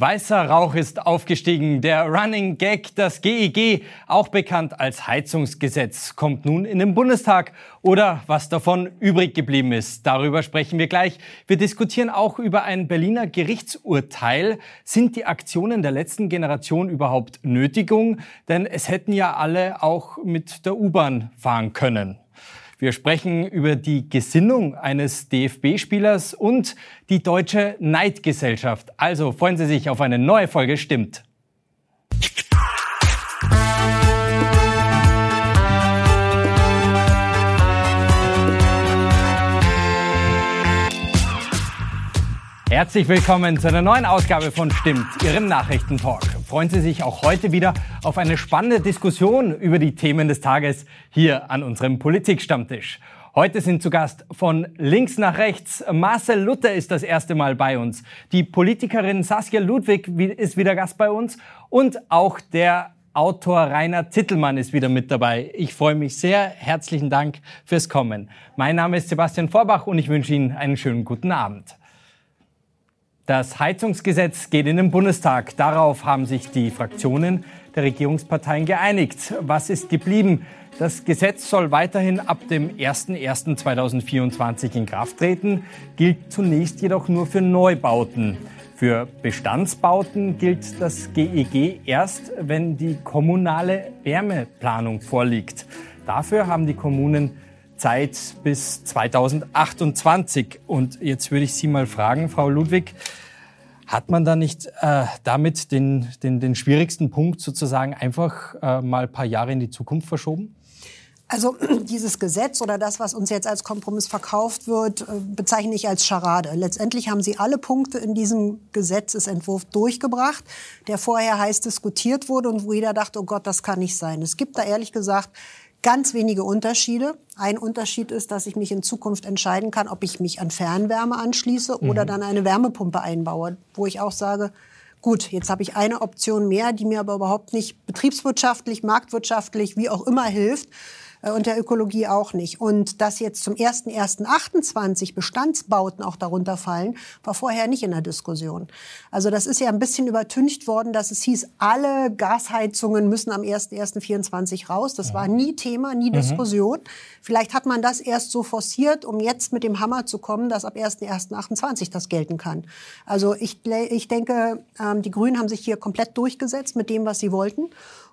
Weißer Rauch ist aufgestiegen. Der Running Gag, das GEG, auch bekannt als Heizungsgesetz, kommt nun in den Bundestag. Oder was davon übrig geblieben ist, darüber sprechen wir gleich. Wir diskutieren auch über ein Berliner Gerichtsurteil. Sind die Aktionen der letzten Generation überhaupt Nötigung? Denn es hätten ja alle auch mit der U-Bahn fahren können. Wir sprechen über die Gesinnung eines DFB-Spielers und die deutsche Neidgesellschaft. Also freuen Sie sich auf eine neue Folge Stimmt. Herzlich willkommen zu einer neuen Ausgabe von Stimmt, Ihrem Nachrichtentalk. Freuen Sie sich auch heute wieder auf eine spannende Diskussion über die Themen des Tages hier an unserem Politikstammtisch. Heute sind zu Gast von links nach rechts. Marcel Luther ist das erste Mal bei uns. Die Politikerin Saskia Ludwig ist wieder Gast bei uns. Und auch der Autor Rainer Zittelmann ist wieder mit dabei. Ich freue mich sehr. Herzlichen Dank fürs Kommen. Mein Name ist Sebastian Vorbach und ich wünsche Ihnen einen schönen guten Abend. Das Heizungsgesetz geht in den Bundestag. Darauf haben sich die Fraktionen der Regierungsparteien geeinigt. Was ist geblieben? Das Gesetz soll weiterhin ab dem 01.01.2024 in Kraft treten, gilt zunächst jedoch nur für Neubauten. Für Bestandsbauten gilt das GEG erst, wenn die kommunale Wärmeplanung vorliegt. Dafür haben die Kommunen Zeit bis 2028. Und jetzt würde ich Sie mal fragen, Frau Ludwig, hat man da nicht äh, damit den, den, den schwierigsten Punkt sozusagen einfach äh, mal ein paar Jahre in die Zukunft verschoben? Also dieses Gesetz oder das, was uns jetzt als Kompromiss verkauft wird, äh, bezeichne ich als Scharade. Letztendlich haben Sie alle Punkte in diesem Gesetzesentwurf durchgebracht, der vorher heiß diskutiert wurde und wo jeder dachte, oh Gott, das kann nicht sein. Es gibt da ehrlich gesagt ganz wenige Unterschiede. Ein Unterschied ist, dass ich mich in Zukunft entscheiden kann, ob ich mich an Fernwärme anschließe mhm. oder dann eine Wärmepumpe einbaue, wo ich auch sage, gut, jetzt habe ich eine Option mehr, die mir aber überhaupt nicht betriebswirtschaftlich, marktwirtschaftlich, wie auch immer hilft, und der Ökologie auch nicht. Und dass jetzt zum 1.1.28 Bestandsbauten auch darunter fallen, war vorher nicht in der Diskussion. Also das ist ja ein bisschen übertüncht worden, dass es hieß, alle Gasheizungen müssen am 1.1.24 raus. Das war nie Thema, nie mhm. Diskussion. Vielleicht hat man das erst so forciert, um jetzt mit dem Hammer zu kommen, dass ab 1.1.28 das gelten kann. Also ich, ich denke, ähm, die Grünen haben sich hier komplett durchgesetzt mit dem, was sie wollten.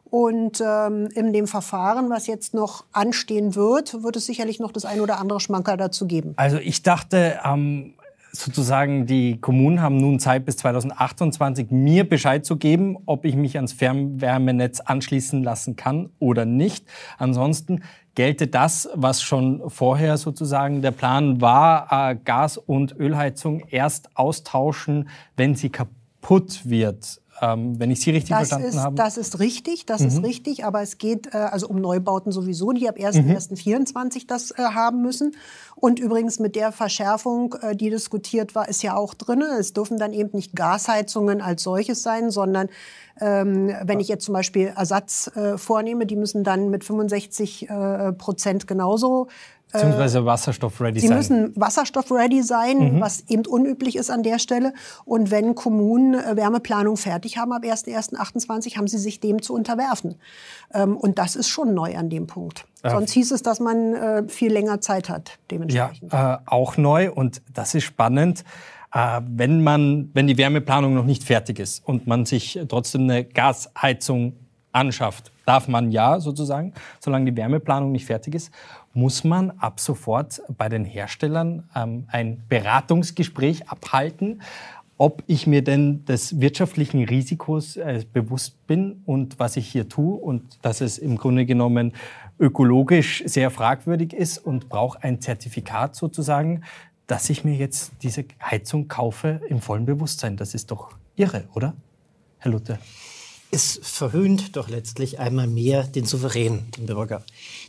Und ähm, in dem Verfahren, was jetzt noch anstehen wird, wird es sicherlich noch das ein oder andere Schmanker dazu geben. Also ich dachte, ähm, sozusagen die Kommunen haben nun Zeit bis 2028, mir Bescheid zu geben, ob ich mich ans Fernwärmenetz anschließen lassen kann oder nicht. Ansonsten gelte das, was schon vorher sozusagen der Plan war, äh, Gas- und Ölheizung erst austauschen, wenn sie kaputt wird ähm, wenn ich Sie richtig das verstanden ist, habe. Das ist richtig, das mhm. ist richtig, aber es geht äh, also um Neubauten sowieso, die ab 1.1.24 mhm. das äh, haben müssen. Und übrigens mit der Verschärfung, äh, die diskutiert war, ist ja auch drin. Es dürfen dann eben nicht Gasheizungen als solches sein, sondern ähm, wenn ich jetzt zum Beispiel Ersatz äh, vornehme, die müssen dann mit 65 äh, Prozent genauso Beziehungsweise wasserstoff-ready sein. Sie müssen wasserstoff-ready sein, mhm. was eben unüblich ist an der Stelle. Und wenn Kommunen äh, Wärmeplanung fertig haben ab 1.1.28, haben sie sich dem zu unterwerfen. Ähm, und das ist schon neu an dem Punkt. Äh, Sonst hieß es, dass man äh, viel länger Zeit hat, dementsprechend. Ja, äh, auch neu. Und das ist spannend. Äh, wenn man, wenn die Wärmeplanung noch nicht fertig ist und man sich trotzdem eine Gasheizung anschafft, darf man ja sozusagen, solange die Wärmeplanung nicht fertig ist muss man ab sofort bei den Herstellern ähm, ein Beratungsgespräch abhalten, ob ich mir denn des wirtschaftlichen Risikos äh, bewusst bin und was ich hier tue und dass es im Grunde genommen ökologisch sehr fragwürdig ist und brauche ein Zertifikat sozusagen, dass ich mir jetzt diese Heizung kaufe im vollen Bewusstsein. Das ist doch irre, oder, Herr Luther? Es verhöhnt doch letztlich einmal mehr den Souverän, den Bürger.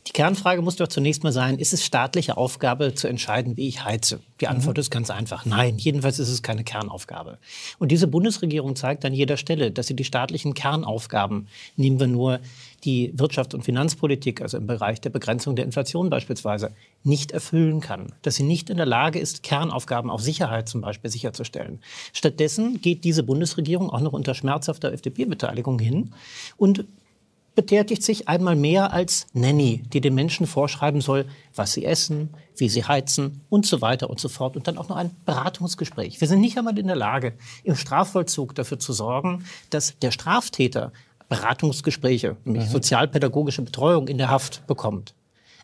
Die Kernfrage muss doch zunächst mal sein, ist es staatliche Aufgabe zu entscheiden, wie ich heize? Die Antwort mhm. ist ganz einfach, nein. Jedenfalls ist es keine Kernaufgabe. Und diese Bundesregierung zeigt an jeder Stelle, dass sie die staatlichen Kernaufgaben, nehmen wir nur die Wirtschafts- und Finanzpolitik, also im Bereich der Begrenzung der Inflation beispielsweise, nicht erfüllen kann. Dass sie nicht in der Lage ist, Kernaufgaben, auch Sicherheit zum Beispiel, sicherzustellen. Stattdessen geht diese Bundesregierung auch noch unter schmerzhafter FDP-Beteiligung hin und betätigt sich einmal mehr als Nanny, die den Menschen vorschreiben soll, was sie essen, wie sie heizen und so weiter und so fort. Und dann auch noch ein Beratungsgespräch. Wir sind nicht einmal in der Lage, im Strafvollzug dafür zu sorgen, dass der Straftäter Beratungsgespräche, nämlich mhm. sozialpädagogische Betreuung in der Haft bekommt.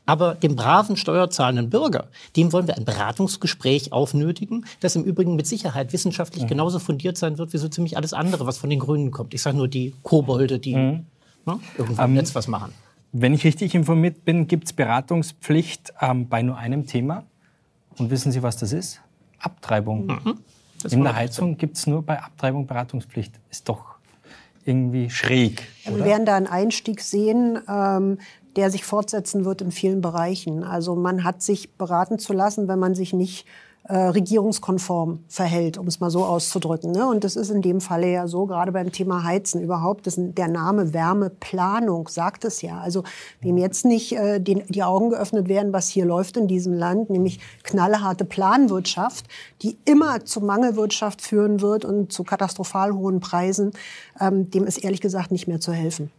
Aber dem braven steuerzahlenden Bürger, dem wollen wir ein Beratungsgespräch aufnötigen, das im Übrigen mit Sicherheit wissenschaftlich mhm. genauso fundiert sein wird wie so ziemlich alles andere, was von den Grünen kommt. Ich sage nur die Kobolde, die mhm. ne, irgendwo im Netz was machen. Wenn ich richtig informiert bin, gibt es Beratungspflicht ähm, bei nur einem Thema. Und wissen Sie, was das ist? Abtreibung. Mhm. In der Heizung gibt es nur bei Abtreibung Beratungspflicht. Ist doch irgendwie schräg. Oder? Wir werden da einen Einstieg sehen, ähm, der sich fortsetzen wird in vielen Bereichen. Also man hat sich beraten zu lassen, wenn man sich nicht äh, regierungskonform verhält, um es mal so auszudrücken. Ne? Und das ist in dem Falle ja so, gerade beim Thema Heizen überhaupt, das, der Name Wärmeplanung sagt es ja. Also wem jetzt nicht äh, den, die Augen geöffnet werden, was hier läuft in diesem Land, nämlich knallharte Planwirtschaft, die immer zu Mangelwirtschaft führen wird und zu katastrophal hohen Preisen, ähm, dem ist ehrlich gesagt nicht mehr zu helfen.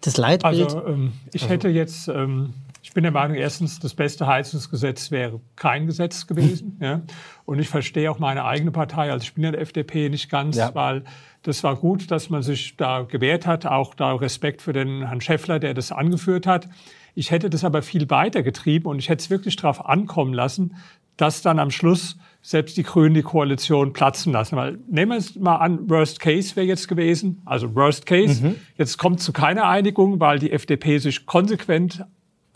Das Leitbild. Also ähm, ich also. hätte jetzt ähm, bin der Meinung, erstens, das beste Heizungsgesetz wäre kein Gesetz gewesen. ja. Und ich verstehe auch meine eigene Partei, also ich bin ja der FDP nicht ganz, ja. weil das war gut, dass man sich da gewehrt hat, auch da Respekt für den Herrn Schäffler, der das angeführt hat. Ich hätte das aber viel weiter getrieben und ich hätte es wirklich darauf ankommen lassen, dass dann am Schluss selbst die Grünen die Koalition platzen lassen. Weil nehmen wir es mal an, Worst Case wäre jetzt gewesen, also Worst Case. Mhm. Jetzt kommt zu keiner Einigung, weil die FDP sich konsequent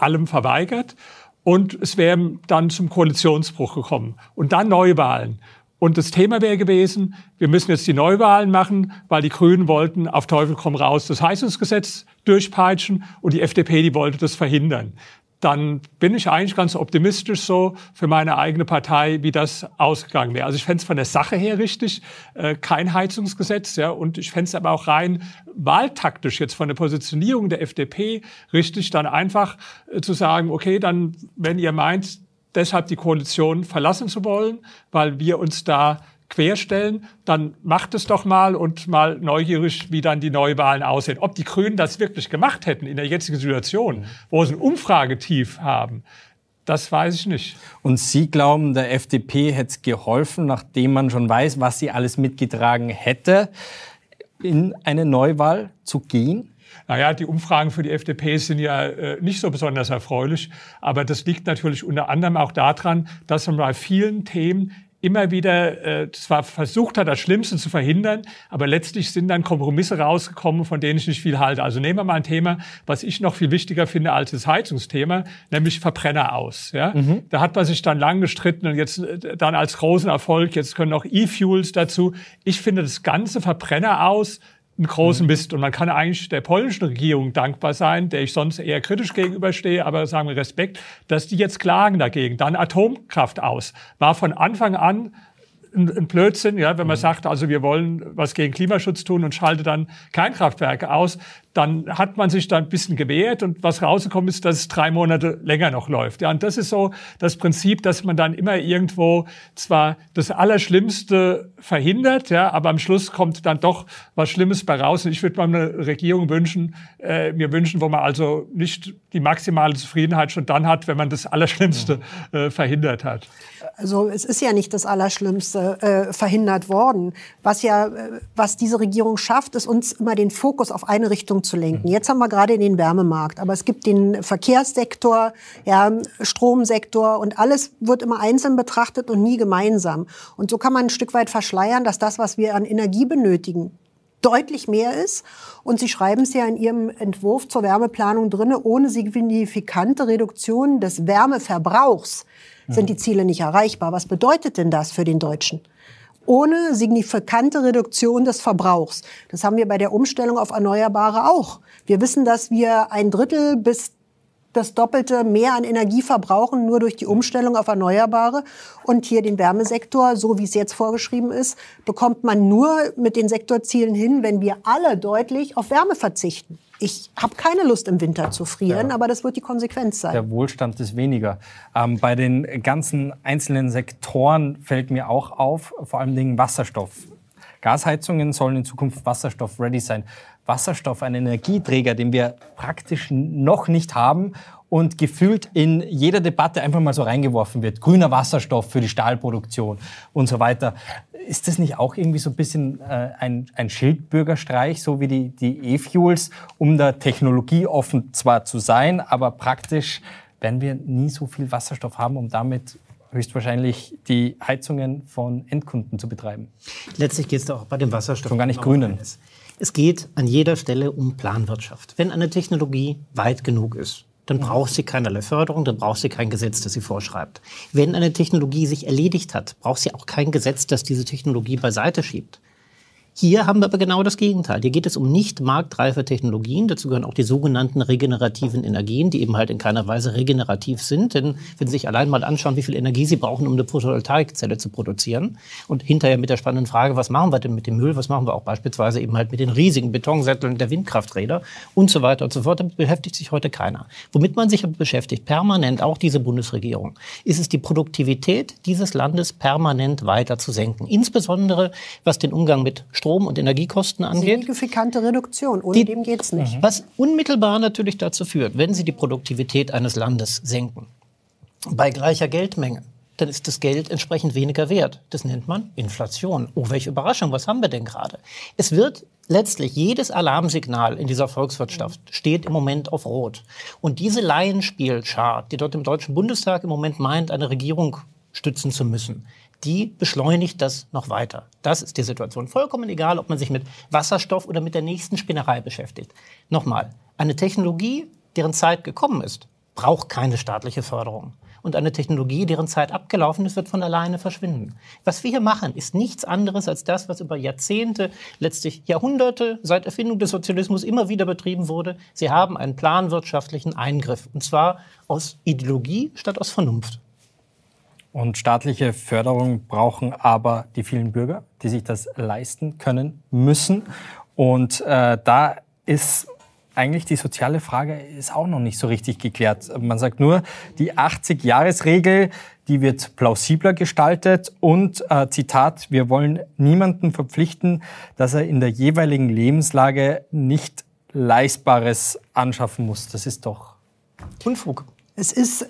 allem verweigert. Und es wäre dann zum Koalitionsbruch gekommen. Und dann Neuwahlen. Und das Thema wäre gewesen, wir müssen jetzt die Neuwahlen machen, weil die Grünen wollten auf Teufel komm raus das Heizungsgesetz durchpeitschen und die FDP, die wollte das verhindern dann bin ich eigentlich ganz optimistisch so für meine eigene Partei, wie das ausgegangen wäre. Also ich fände es von der Sache her richtig, äh, kein Heizungsgesetz, ja, und ich fände es aber auch rein wahltaktisch jetzt von der Positionierung der FDP richtig, dann einfach äh, zu sagen, okay, dann, wenn ihr meint, deshalb die Koalition verlassen zu wollen, weil wir uns da querstellen, dann macht es doch mal und mal neugierig, wie dann die Neuwahlen aussehen. Ob die Grünen das wirklich gemacht hätten in der jetzigen Situation, wo sie ein Umfragetief haben, das weiß ich nicht. Und Sie glauben, der FDP hätte es geholfen, nachdem man schon weiß, was sie alles mitgetragen hätte, in eine Neuwahl zu gehen? Naja, die Umfragen für die FDP sind ja äh, nicht so besonders erfreulich. Aber das liegt natürlich unter anderem auch daran, dass man bei vielen Themen immer wieder äh, zwar versucht hat, das Schlimmste zu verhindern, aber letztlich sind dann Kompromisse rausgekommen, von denen ich nicht viel halte. Also nehmen wir mal ein Thema, was ich noch viel wichtiger finde als das Heizungsthema, nämlich Verbrenner aus. Ja? Mhm. Da hat man sich dann lang gestritten und jetzt äh, dann als großen Erfolg, jetzt können auch E-Fuels dazu. Ich finde das ganze Verbrenner aus einen großen mhm. Mist. Und man kann eigentlich der polnischen Regierung dankbar sein, der ich sonst eher kritisch gegenüberstehe, aber sagen wir Respekt, dass die jetzt klagen dagegen. Dann Atomkraft aus. War von Anfang an ein, Blödsinn, ja, wenn man mhm. sagt, also wir wollen was gegen Klimaschutz tun und schalte dann Kernkraftwerke aus, dann hat man sich da ein bisschen gewehrt und was rausgekommen ist, dass es drei Monate länger noch läuft. Ja, und das ist so das Prinzip, dass man dann immer irgendwo zwar das Allerschlimmste verhindert, ja, aber am Schluss kommt dann doch was Schlimmes bei raus. Und ich würde mal eine Regierung wünschen, äh, mir wünschen, wo man also nicht die maximale Zufriedenheit schon dann hat, wenn man das Allerschlimmste äh, verhindert hat. Also es ist ja nicht das Allerschlimmste äh, verhindert worden. Was ja, äh, was diese Regierung schafft, ist uns immer den Fokus auf eine Richtung zu lenken. Mhm. Jetzt haben wir gerade den Wärmemarkt, aber es gibt den Verkehrssektor, ja, Stromsektor und alles wird immer einzeln betrachtet und nie gemeinsam. Und so kann man ein Stück weit verschleiern, dass das, was wir an Energie benötigen, deutlich mehr ist. Und Sie schreiben es ja in Ihrem Entwurf zur Wärmeplanung drinne, ohne signifikante Reduktion des Wärmeverbrauchs sind die Ziele nicht erreichbar. Was bedeutet denn das für den Deutschen? Ohne signifikante Reduktion des Verbrauchs. Das haben wir bei der Umstellung auf Erneuerbare auch. Wir wissen, dass wir ein Drittel bis das Doppelte mehr an Energie verbrauchen, nur durch die Umstellung auf Erneuerbare. Und hier den Wärmesektor, so wie es jetzt vorgeschrieben ist, bekommt man nur mit den Sektorzielen hin, wenn wir alle deutlich auf Wärme verzichten. Ich habe keine Lust im Winter zu frieren, ja. aber das wird die Konsequenz sein. Der Wohlstand ist weniger. Ähm, bei den ganzen einzelnen Sektoren fällt mir auch auf, vor allem Dingen Wasserstoff. Gasheizungen sollen in Zukunft wasserstoff-ready sein. Wasserstoff, ein Energieträger, den wir praktisch noch nicht haben und gefühlt in jeder Debatte einfach mal so reingeworfen wird. Grüner Wasserstoff für die Stahlproduktion und so weiter. Ist das nicht auch irgendwie so ein bisschen äh, ein, ein Schildbürgerstreich, so wie die, die E-Fuels, um da technologieoffen zwar zu sein, aber praktisch werden wir nie so viel Wasserstoff haben, um damit höchstwahrscheinlich die Heizungen von Endkunden zu betreiben. Letztlich geht es auch bei dem Wasserstoff. Schon gar nicht grünen. Es geht an jeder Stelle um Planwirtschaft. Wenn eine Technologie weit genug ist, dann braucht sie keinerlei Förderung, dann braucht sie kein Gesetz, das sie vorschreibt. Wenn eine Technologie sich erledigt hat, braucht sie auch kein Gesetz, das diese Technologie beiseite schiebt. Hier haben wir aber genau das Gegenteil. Hier geht es um nicht marktreife Technologien. Dazu gehören auch die sogenannten regenerativen Energien, die eben halt in keiner Weise regenerativ sind. Denn wenn Sie sich allein mal anschauen, wie viel Energie Sie brauchen, um eine Photovoltaikzelle zu produzieren und hinterher mit der spannenden Frage, was machen wir denn mit dem Müll, was machen wir auch beispielsweise eben halt mit den riesigen Betonsätteln der Windkrafträder und so weiter und so fort, damit beschäftigt sich heute keiner. Womit man sich aber beschäftigt, permanent, auch diese Bundesregierung, ist es die Produktivität dieses Landes permanent weiter zu senken. Insbesondere was den Umgang mit Strom- und Energiekosten angeht. Signifikante Reduktion, ohne die, dem geht es nicht. Was unmittelbar natürlich dazu führt, wenn Sie die Produktivität eines Landes senken, bei gleicher Geldmenge, dann ist das Geld entsprechend weniger wert. Das nennt man Inflation. Oh, welche Überraschung, was haben wir denn gerade? Es wird letztlich jedes Alarmsignal in dieser Volkswirtschaft steht im Moment auf Rot. Und diese Laienspielschar, die dort im Deutschen Bundestag im Moment meint, eine Regierung stützen zu müssen, die beschleunigt das noch weiter. Das ist die Situation. Vollkommen egal, ob man sich mit Wasserstoff oder mit der nächsten Spinnerei beschäftigt. Nochmal, eine Technologie, deren Zeit gekommen ist, braucht keine staatliche Förderung. Und eine Technologie, deren Zeit abgelaufen ist, wird von alleine verschwinden. Was wir hier machen, ist nichts anderes als das, was über Jahrzehnte, letztlich Jahrhunderte seit Erfindung des Sozialismus immer wieder betrieben wurde. Sie haben einen planwirtschaftlichen Eingriff. Und zwar aus Ideologie statt aus Vernunft. Und staatliche Förderung brauchen aber die vielen Bürger, die sich das leisten können müssen. Und äh, da ist eigentlich die soziale Frage ist auch noch nicht so richtig geklärt. Man sagt nur, die 80-Jahres-Regel, die wird plausibler gestaltet und, äh, Zitat, wir wollen niemanden verpflichten, dass er in der jeweiligen Lebenslage nicht Leistbares anschaffen muss. Das ist doch Unfug. Es ist, äh,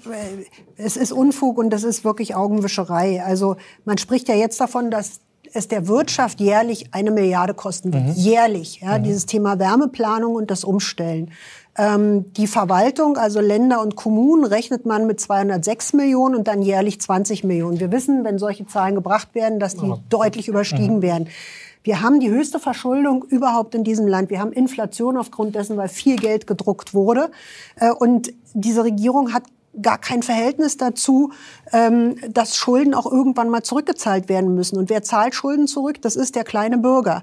es ist Unfug und das ist wirklich Augenwischerei. Also man spricht ja jetzt davon, dass es der Wirtschaft jährlich eine Milliarde kosten wird. Mhm. Jährlich. Ja, mhm. Dieses Thema Wärmeplanung und das Umstellen. Ähm, die Verwaltung, also Länder und Kommunen, rechnet man mit 206 Millionen und dann jährlich 20 Millionen. Wir wissen, wenn solche Zahlen gebracht werden, dass die oh. deutlich überstiegen mhm. werden. Wir haben die höchste Verschuldung überhaupt in diesem Land. Wir haben Inflation aufgrund dessen, weil viel Geld gedruckt wurde. Äh, und diese Regierung hat gar kein Verhältnis dazu, ähm, dass Schulden auch irgendwann mal zurückgezahlt werden müssen. Und wer zahlt Schulden zurück? Das ist der kleine Bürger.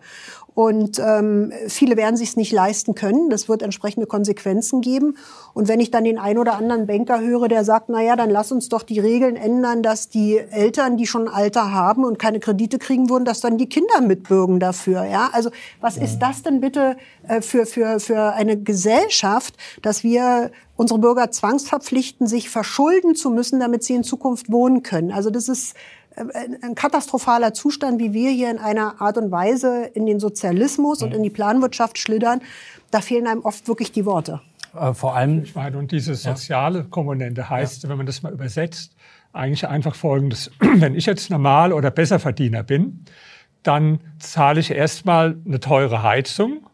Und ähm, viele werden sich es nicht leisten können. Das wird entsprechende Konsequenzen geben. Und wenn ich dann den ein oder anderen Banker höre, der sagt, na ja, dann lass uns doch die Regeln ändern, dass die Eltern, die schon Alter haben und keine Kredite kriegen würden, dass dann die Kinder mitbürgen dafür. Ja, also was ist das denn bitte äh, für für für eine Gesellschaft, dass wir unsere Bürger zwangsverpflichten, sich verschulden zu müssen, damit sie in Zukunft wohnen können? Also das ist ein katastrophaler Zustand, wie wir hier in einer Art und Weise in den Sozialismus und in die Planwirtschaft schlittern, da fehlen einem oft wirklich die Worte. Äh, vor allem. Ich meine, und diese soziale Komponente heißt, ja. wenn man das mal übersetzt, eigentlich einfach Folgendes. Wenn ich jetzt normal oder Besserverdiener bin, dann zahle ich erstmal eine teure Heizung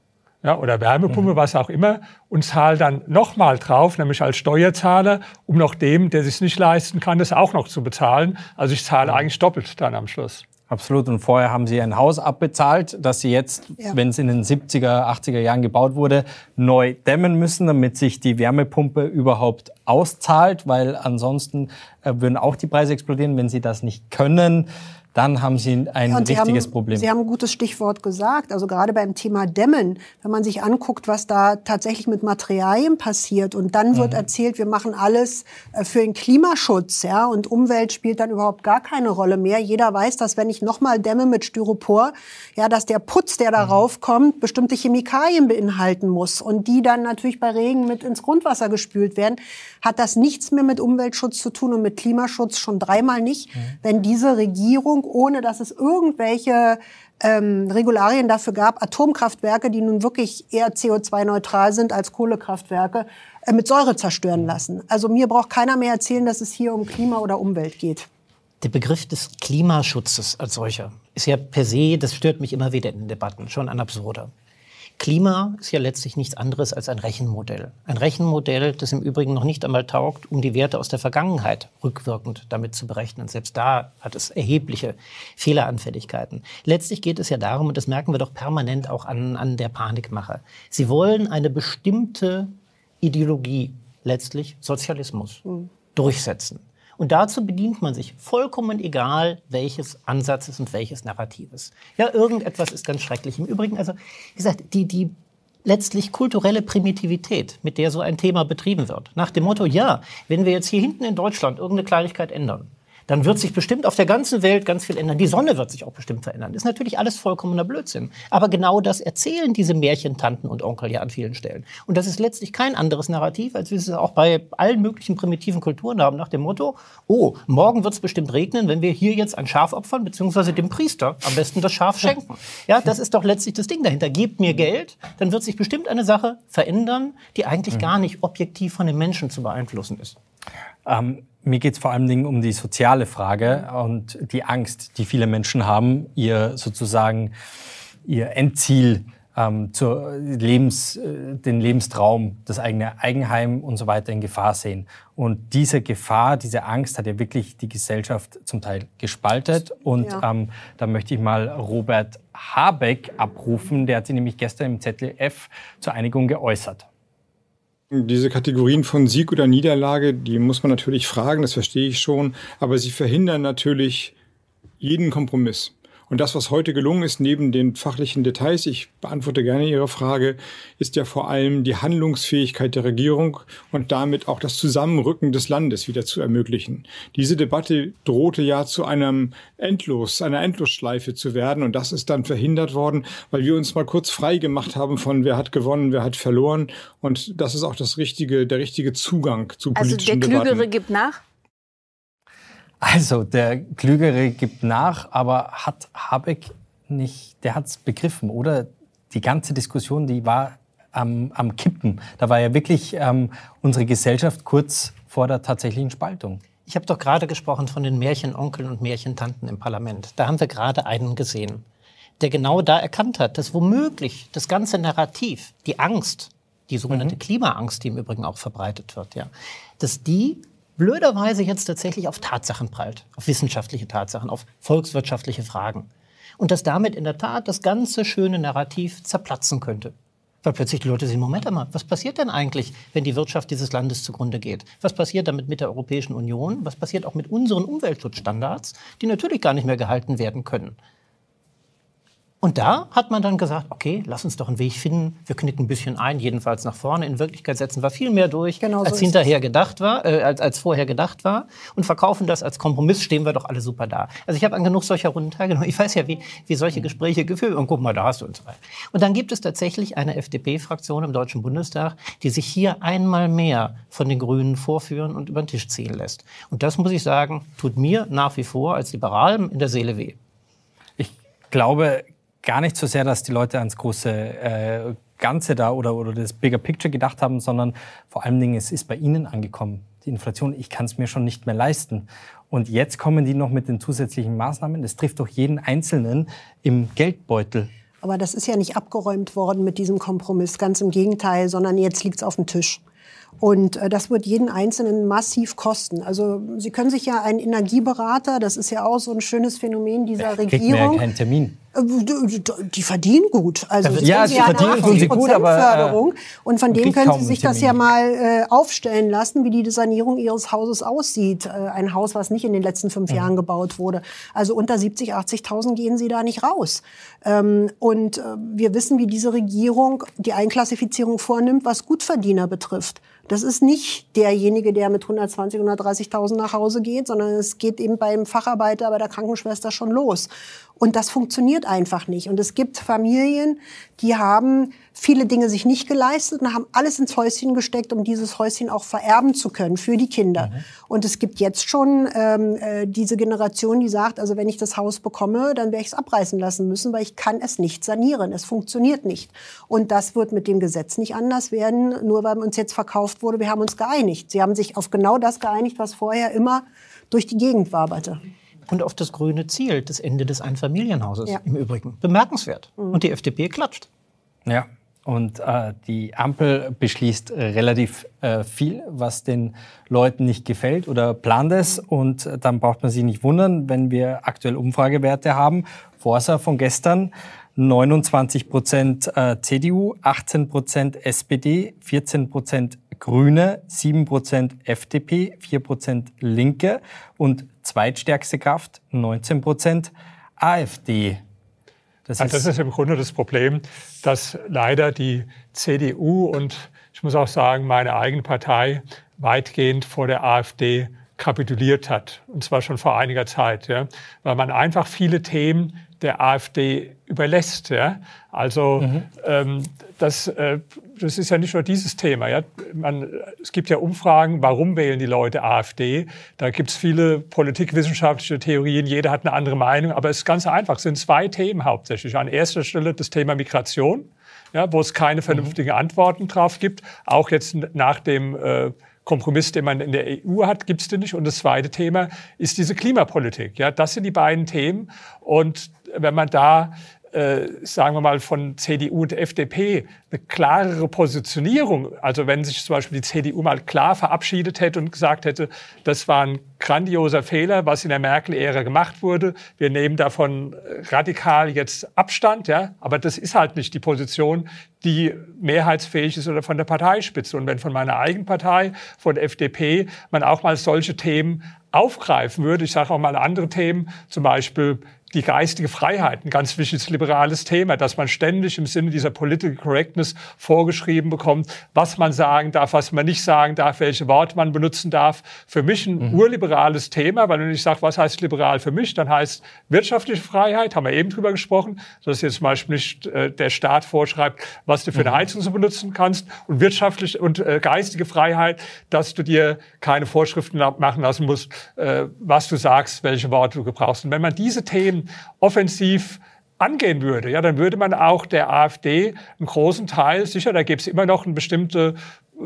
ja, oder Wärmepumpe, mhm. was auch immer, und zahle dann nochmal drauf, nämlich als Steuerzahler, um noch dem, der sich nicht leisten kann, das auch noch zu bezahlen. Also ich zahle mhm. eigentlich doppelt dann am Schluss. Absolut. Und vorher haben Sie ein Haus abbezahlt, das Sie jetzt, ja. wenn es in den 70er, 80er Jahren gebaut wurde, neu dämmen müssen, damit sich die Wärmepumpe überhaupt auszahlt, weil ansonsten äh, würden auch die Preise explodieren. Wenn Sie das nicht können, dann haben Sie ein ja, richtiges haben, Problem. Sie haben ein gutes Stichwort gesagt. Also gerade beim Thema Dämmen, wenn man sich anguckt, was da tatsächlich mit Materialien passiert und dann wird mhm. erzählt, wir machen alles äh, für den Klimaschutz, ja, und Umwelt spielt dann überhaupt gar keine Rolle mehr. Jeder weiß, dass wenn ich nochmal dämme mit Styropor, ja, dass der Putz, der darauf mhm. kommt, bestimmte Chemikalien beinhalten muss und die dann natürlich bei Regen mit ins Grundwasser gespült werden, hat das nichts mehr mit Umweltschutz zu tun und mit Klimaschutz schon dreimal nicht, mhm. wenn diese Regierung, ohne dass es irgendwelche ähm, Regularien dafür gab, Atomkraftwerke, die nun wirklich eher CO2-neutral sind als Kohlekraftwerke, äh, mit Säure zerstören lassen. Also mir braucht keiner mehr erzählen, dass es hier um Klima oder Umwelt geht. Der Begriff des Klimaschutzes als solcher ist ja per se, das stört mich immer wieder in den Debatten, schon ein absurder. Klima ist ja letztlich nichts anderes als ein Rechenmodell. Ein Rechenmodell, das im Übrigen noch nicht einmal taugt, um die Werte aus der Vergangenheit rückwirkend damit zu berechnen. Selbst da hat es erhebliche Fehleranfälligkeiten. Letztlich geht es ja darum, und das merken wir doch permanent auch an, an der Panikmache. Sie wollen eine bestimmte Ideologie, letztlich Sozialismus, mhm. durchsetzen. Und dazu bedient man sich vollkommen egal, welches Ansatzes und welches Narratives. Ja, irgendetwas ist ganz schrecklich. Im Übrigen, also, wie gesagt, die, die letztlich kulturelle Primitivität, mit der so ein Thema betrieben wird. Nach dem Motto, ja, wenn wir jetzt hier hinten in Deutschland irgendeine Kleinigkeit ändern, dann wird sich bestimmt auf der ganzen Welt ganz viel ändern. Die Sonne wird sich auch bestimmt verändern. Das ist natürlich alles vollkommener Blödsinn. Aber genau das erzählen diese Märchentanten und Onkel ja an vielen Stellen. Und das ist letztlich kein anderes Narrativ, als wir es auch bei allen möglichen primitiven Kulturen haben, nach dem Motto, oh, morgen wird es bestimmt regnen, wenn wir hier jetzt ein Schaf opfern, beziehungsweise dem Priester am besten das Schaf schenken. Ja, das ist doch letztlich das Ding dahinter. Gebt mir Geld, dann wird sich bestimmt eine Sache verändern, die eigentlich gar nicht objektiv von den Menschen zu beeinflussen ist. Ähm mir geht es vor allen Dingen um die soziale Frage und die Angst, die viele Menschen haben, ihr sozusagen ihr Endziel ähm, zur Lebens, äh, den Lebenstraum, das eigene Eigenheim und so weiter in Gefahr sehen. Und diese Gefahr, diese Angst hat ja wirklich die Gesellschaft zum Teil gespaltet. Und ja. ähm, da möchte ich mal Robert Habeck abrufen. Der hat sich nämlich gestern im ZDF zur Einigung geäußert. Diese Kategorien von Sieg oder Niederlage, die muss man natürlich fragen, das verstehe ich schon, aber sie verhindern natürlich jeden Kompromiss. Und das, was heute gelungen ist, neben den fachlichen Details, ich beantworte gerne Ihre Frage, ist ja vor allem die Handlungsfähigkeit der Regierung und damit auch das Zusammenrücken des Landes wieder zu ermöglichen. Diese Debatte drohte ja zu einem Endlos, einer Endlosschleife zu werden und das ist dann verhindert worden, weil wir uns mal kurz frei gemacht haben von wer hat gewonnen, wer hat verloren und das ist auch das richtige, der richtige Zugang zu politischen Debatten. Also der Klügere gibt nach? Also, der Klügere gibt nach, aber hat Habeck nicht, der hat es begriffen, oder? Die ganze Diskussion, die war am, am Kippen. Da war ja wirklich ähm, unsere Gesellschaft kurz vor der tatsächlichen Spaltung. Ich habe doch gerade gesprochen von den Märchenonkeln und Märchentanten im Parlament. Da haben wir gerade einen gesehen, der genau da erkannt hat, dass womöglich das ganze Narrativ, die Angst, die sogenannte mhm. Klimaangst, die im Übrigen auch verbreitet wird, ja, dass die blöderweise jetzt tatsächlich auf Tatsachen prallt, auf wissenschaftliche Tatsachen, auf volkswirtschaftliche Fragen. Und dass damit in der Tat das ganze schöne Narrativ zerplatzen könnte. Weil plötzlich die Leute sehen, Moment einmal, was passiert denn eigentlich, wenn die Wirtschaft dieses Landes zugrunde geht? Was passiert damit mit der Europäischen Union? Was passiert auch mit unseren Umweltschutzstandards, die natürlich gar nicht mehr gehalten werden können? Und da hat man dann gesagt, okay, lass uns doch einen Weg finden. Wir knicken ein bisschen ein, jedenfalls nach vorne. In Wirklichkeit setzen wir viel mehr durch, genau als so hinterher gedacht war, äh, als, als vorher gedacht war und verkaufen das als Kompromiss. Stehen wir doch alle super da. Also ich habe an genug solcher Runden teilgenommen. Ich weiß ja, wie, wie solche Gespräche geführt. Und guck mal, da hast du uns. Und dann gibt es tatsächlich eine FDP-Fraktion im Deutschen Bundestag, die sich hier einmal mehr von den Grünen vorführen und über den Tisch ziehen lässt. Und das muss ich sagen, tut mir nach wie vor als Liberalem in der Seele weh. Ich glaube, gar nicht so sehr, dass die Leute ans große äh, Ganze da oder, oder das Bigger Picture gedacht haben, sondern vor allen Dingen, es ist bei ihnen angekommen. Die Inflation, ich kann es mir schon nicht mehr leisten. Und jetzt kommen die noch mit den zusätzlichen Maßnahmen. Das trifft doch jeden Einzelnen im Geldbeutel. Aber das ist ja nicht abgeräumt worden mit diesem Kompromiss, ganz im Gegenteil, sondern jetzt liegt es auf dem Tisch. Und äh, das wird jeden Einzelnen massiv kosten. Also Sie können sich ja einen Energieberater, das ist ja auch so ein schönes Phänomen dieser Regierung. Kriegt mir ja keinen Termin. Äh, die verdienen gut. Also ja, sie verdienen tun sie gut, aber Förderung. und von denen können Sie sich das ja mal äh, aufstellen lassen, wie die Sanierung Ihres Hauses aussieht. Äh, ein Haus, was nicht in den letzten fünf mhm. Jahren gebaut wurde. Also unter 70, 80.000 gehen Sie da nicht raus. Ähm, und äh, wir wissen, wie diese Regierung die Einklassifizierung vornimmt, was Gutverdiener betrifft. Das ist nicht derjenige, der mit 120, 130.000 nach Hause geht, sondern es geht eben beim Facharbeiter, bei der Krankenschwester schon los. Und das funktioniert einfach nicht. Und es gibt Familien, die haben viele Dinge sich nicht geleistet und haben alles ins Häuschen gesteckt, um dieses Häuschen auch vererben zu können für die Kinder. Mhm. Und es gibt jetzt schon ähm, äh, diese Generation, die sagt, also wenn ich das Haus bekomme, dann werde ich es abreißen lassen müssen, weil ich kann es nicht sanieren. Es funktioniert nicht. Und das wird mit dem Gesetz nicht anders werden, nur weil uns jetzt verkauft wurde, wir haben uns geeinigt. Sie haben sich auf genau das geeinigt, was vorher immer durch die Gegend waberte und auf das grüne Ziel, das Ende des Einfamilienhauses ja. im Übrigen. Bemerkenswert. Mhm. Und die FDP klatscht. Ja, und äh, die Ampel beschließt äh, relativ äh, viel, was den Leuten nicht gefällt oder plant es. Und dann braucht man sich nicht wundern, wenn wir aktuell Umfragewerte haben. Forsa von gestern 29 Prozent äh, CDU, 18 Prozent SPD, 14 Prozent Grüne, 7 Prozent FDP, 4 Prozent Linke und zweitstärkste Kraft 19 Prozent AfD. Das, also das ist im Grunde das Problem, dass leider die CDU und ich muss auch sagen, meine eigene Partei weitgehend vor der AfD kapituliert hat. Und zwar schon vor einiger Zeit. Ja? Weil man einfach viele Themen der AfD überlässt. Ja? Also mhm. ähm, das, äh, das ist ja nicht nur dieses Thema. Ja? Man, es gibt ja Umfragen, warum wählen die Leute AfD. Da gibt es viele politikwissenschaftliche Theorien, jeder hat eine andere Meinung, aber es ist ganz einfach. Es sind zwei Themen hauptsächlich. An erster Stelle das Thema Migration, ja, wo es keine mhm. vernünftigen mhm. Antworten drauf gibt. Auch jetzt nach dem äh, Kompromiss, den man in der EU hat, gibt es den nicht. Und das zweite Thema ist diese Klimapolitik. Ja, das sind die beiden Themen. Und wenn man da sagen wir mal, von CDU und FDP eine klarere Positionierung, also wenn sich zum Beispiel die CDU mal klar verabschiedet hätte und gesagt hätte, das war ein grandioser Fehler, was in der Merkel-Ära gemacht wurde, wir nehmen davon radikal jetzt Abstand, ja, aber das ist halt nicht die Position, die mehrheitsfähig ist oder von der Parteispitze. Und wenn von meiner eigenen Partei, von FDP, man auch mal solche Themen aufgreifen würde, ich sage auch mal andere Themen, zum Beispiel die geistige Freiheit, ein ganz wichtiges liberales Thema, dass man ständig im Sinne dieser Political Correctness vorgeschrieben bekommt, was man sagen darf, was man nicht sagen darf, welche Worte man benutzen darf. Für mich ein mhm. urliberales Thema, weil wenn ich sage, was heißt liberal für mich, dann heißt wirtschaftliche Freiheit, haben wir eben drüber gesprochen, dass jetzt zum Beispiel nicht äh, der Staat vorschreibt, was du für eine mhm. Heizung so benutzen kannst und wirtschaftliche und äh, geistige Freiheit, dass du dir keine Vorschriften machen lassen musst, äh, was du sagst, welche Worte du gebrauchst. Und wenn man diese Themen offensiv angehen würde, ja, dann würde man auch der AfD einen großen Teil, sicher, da gibt es immer noch eine bestimmte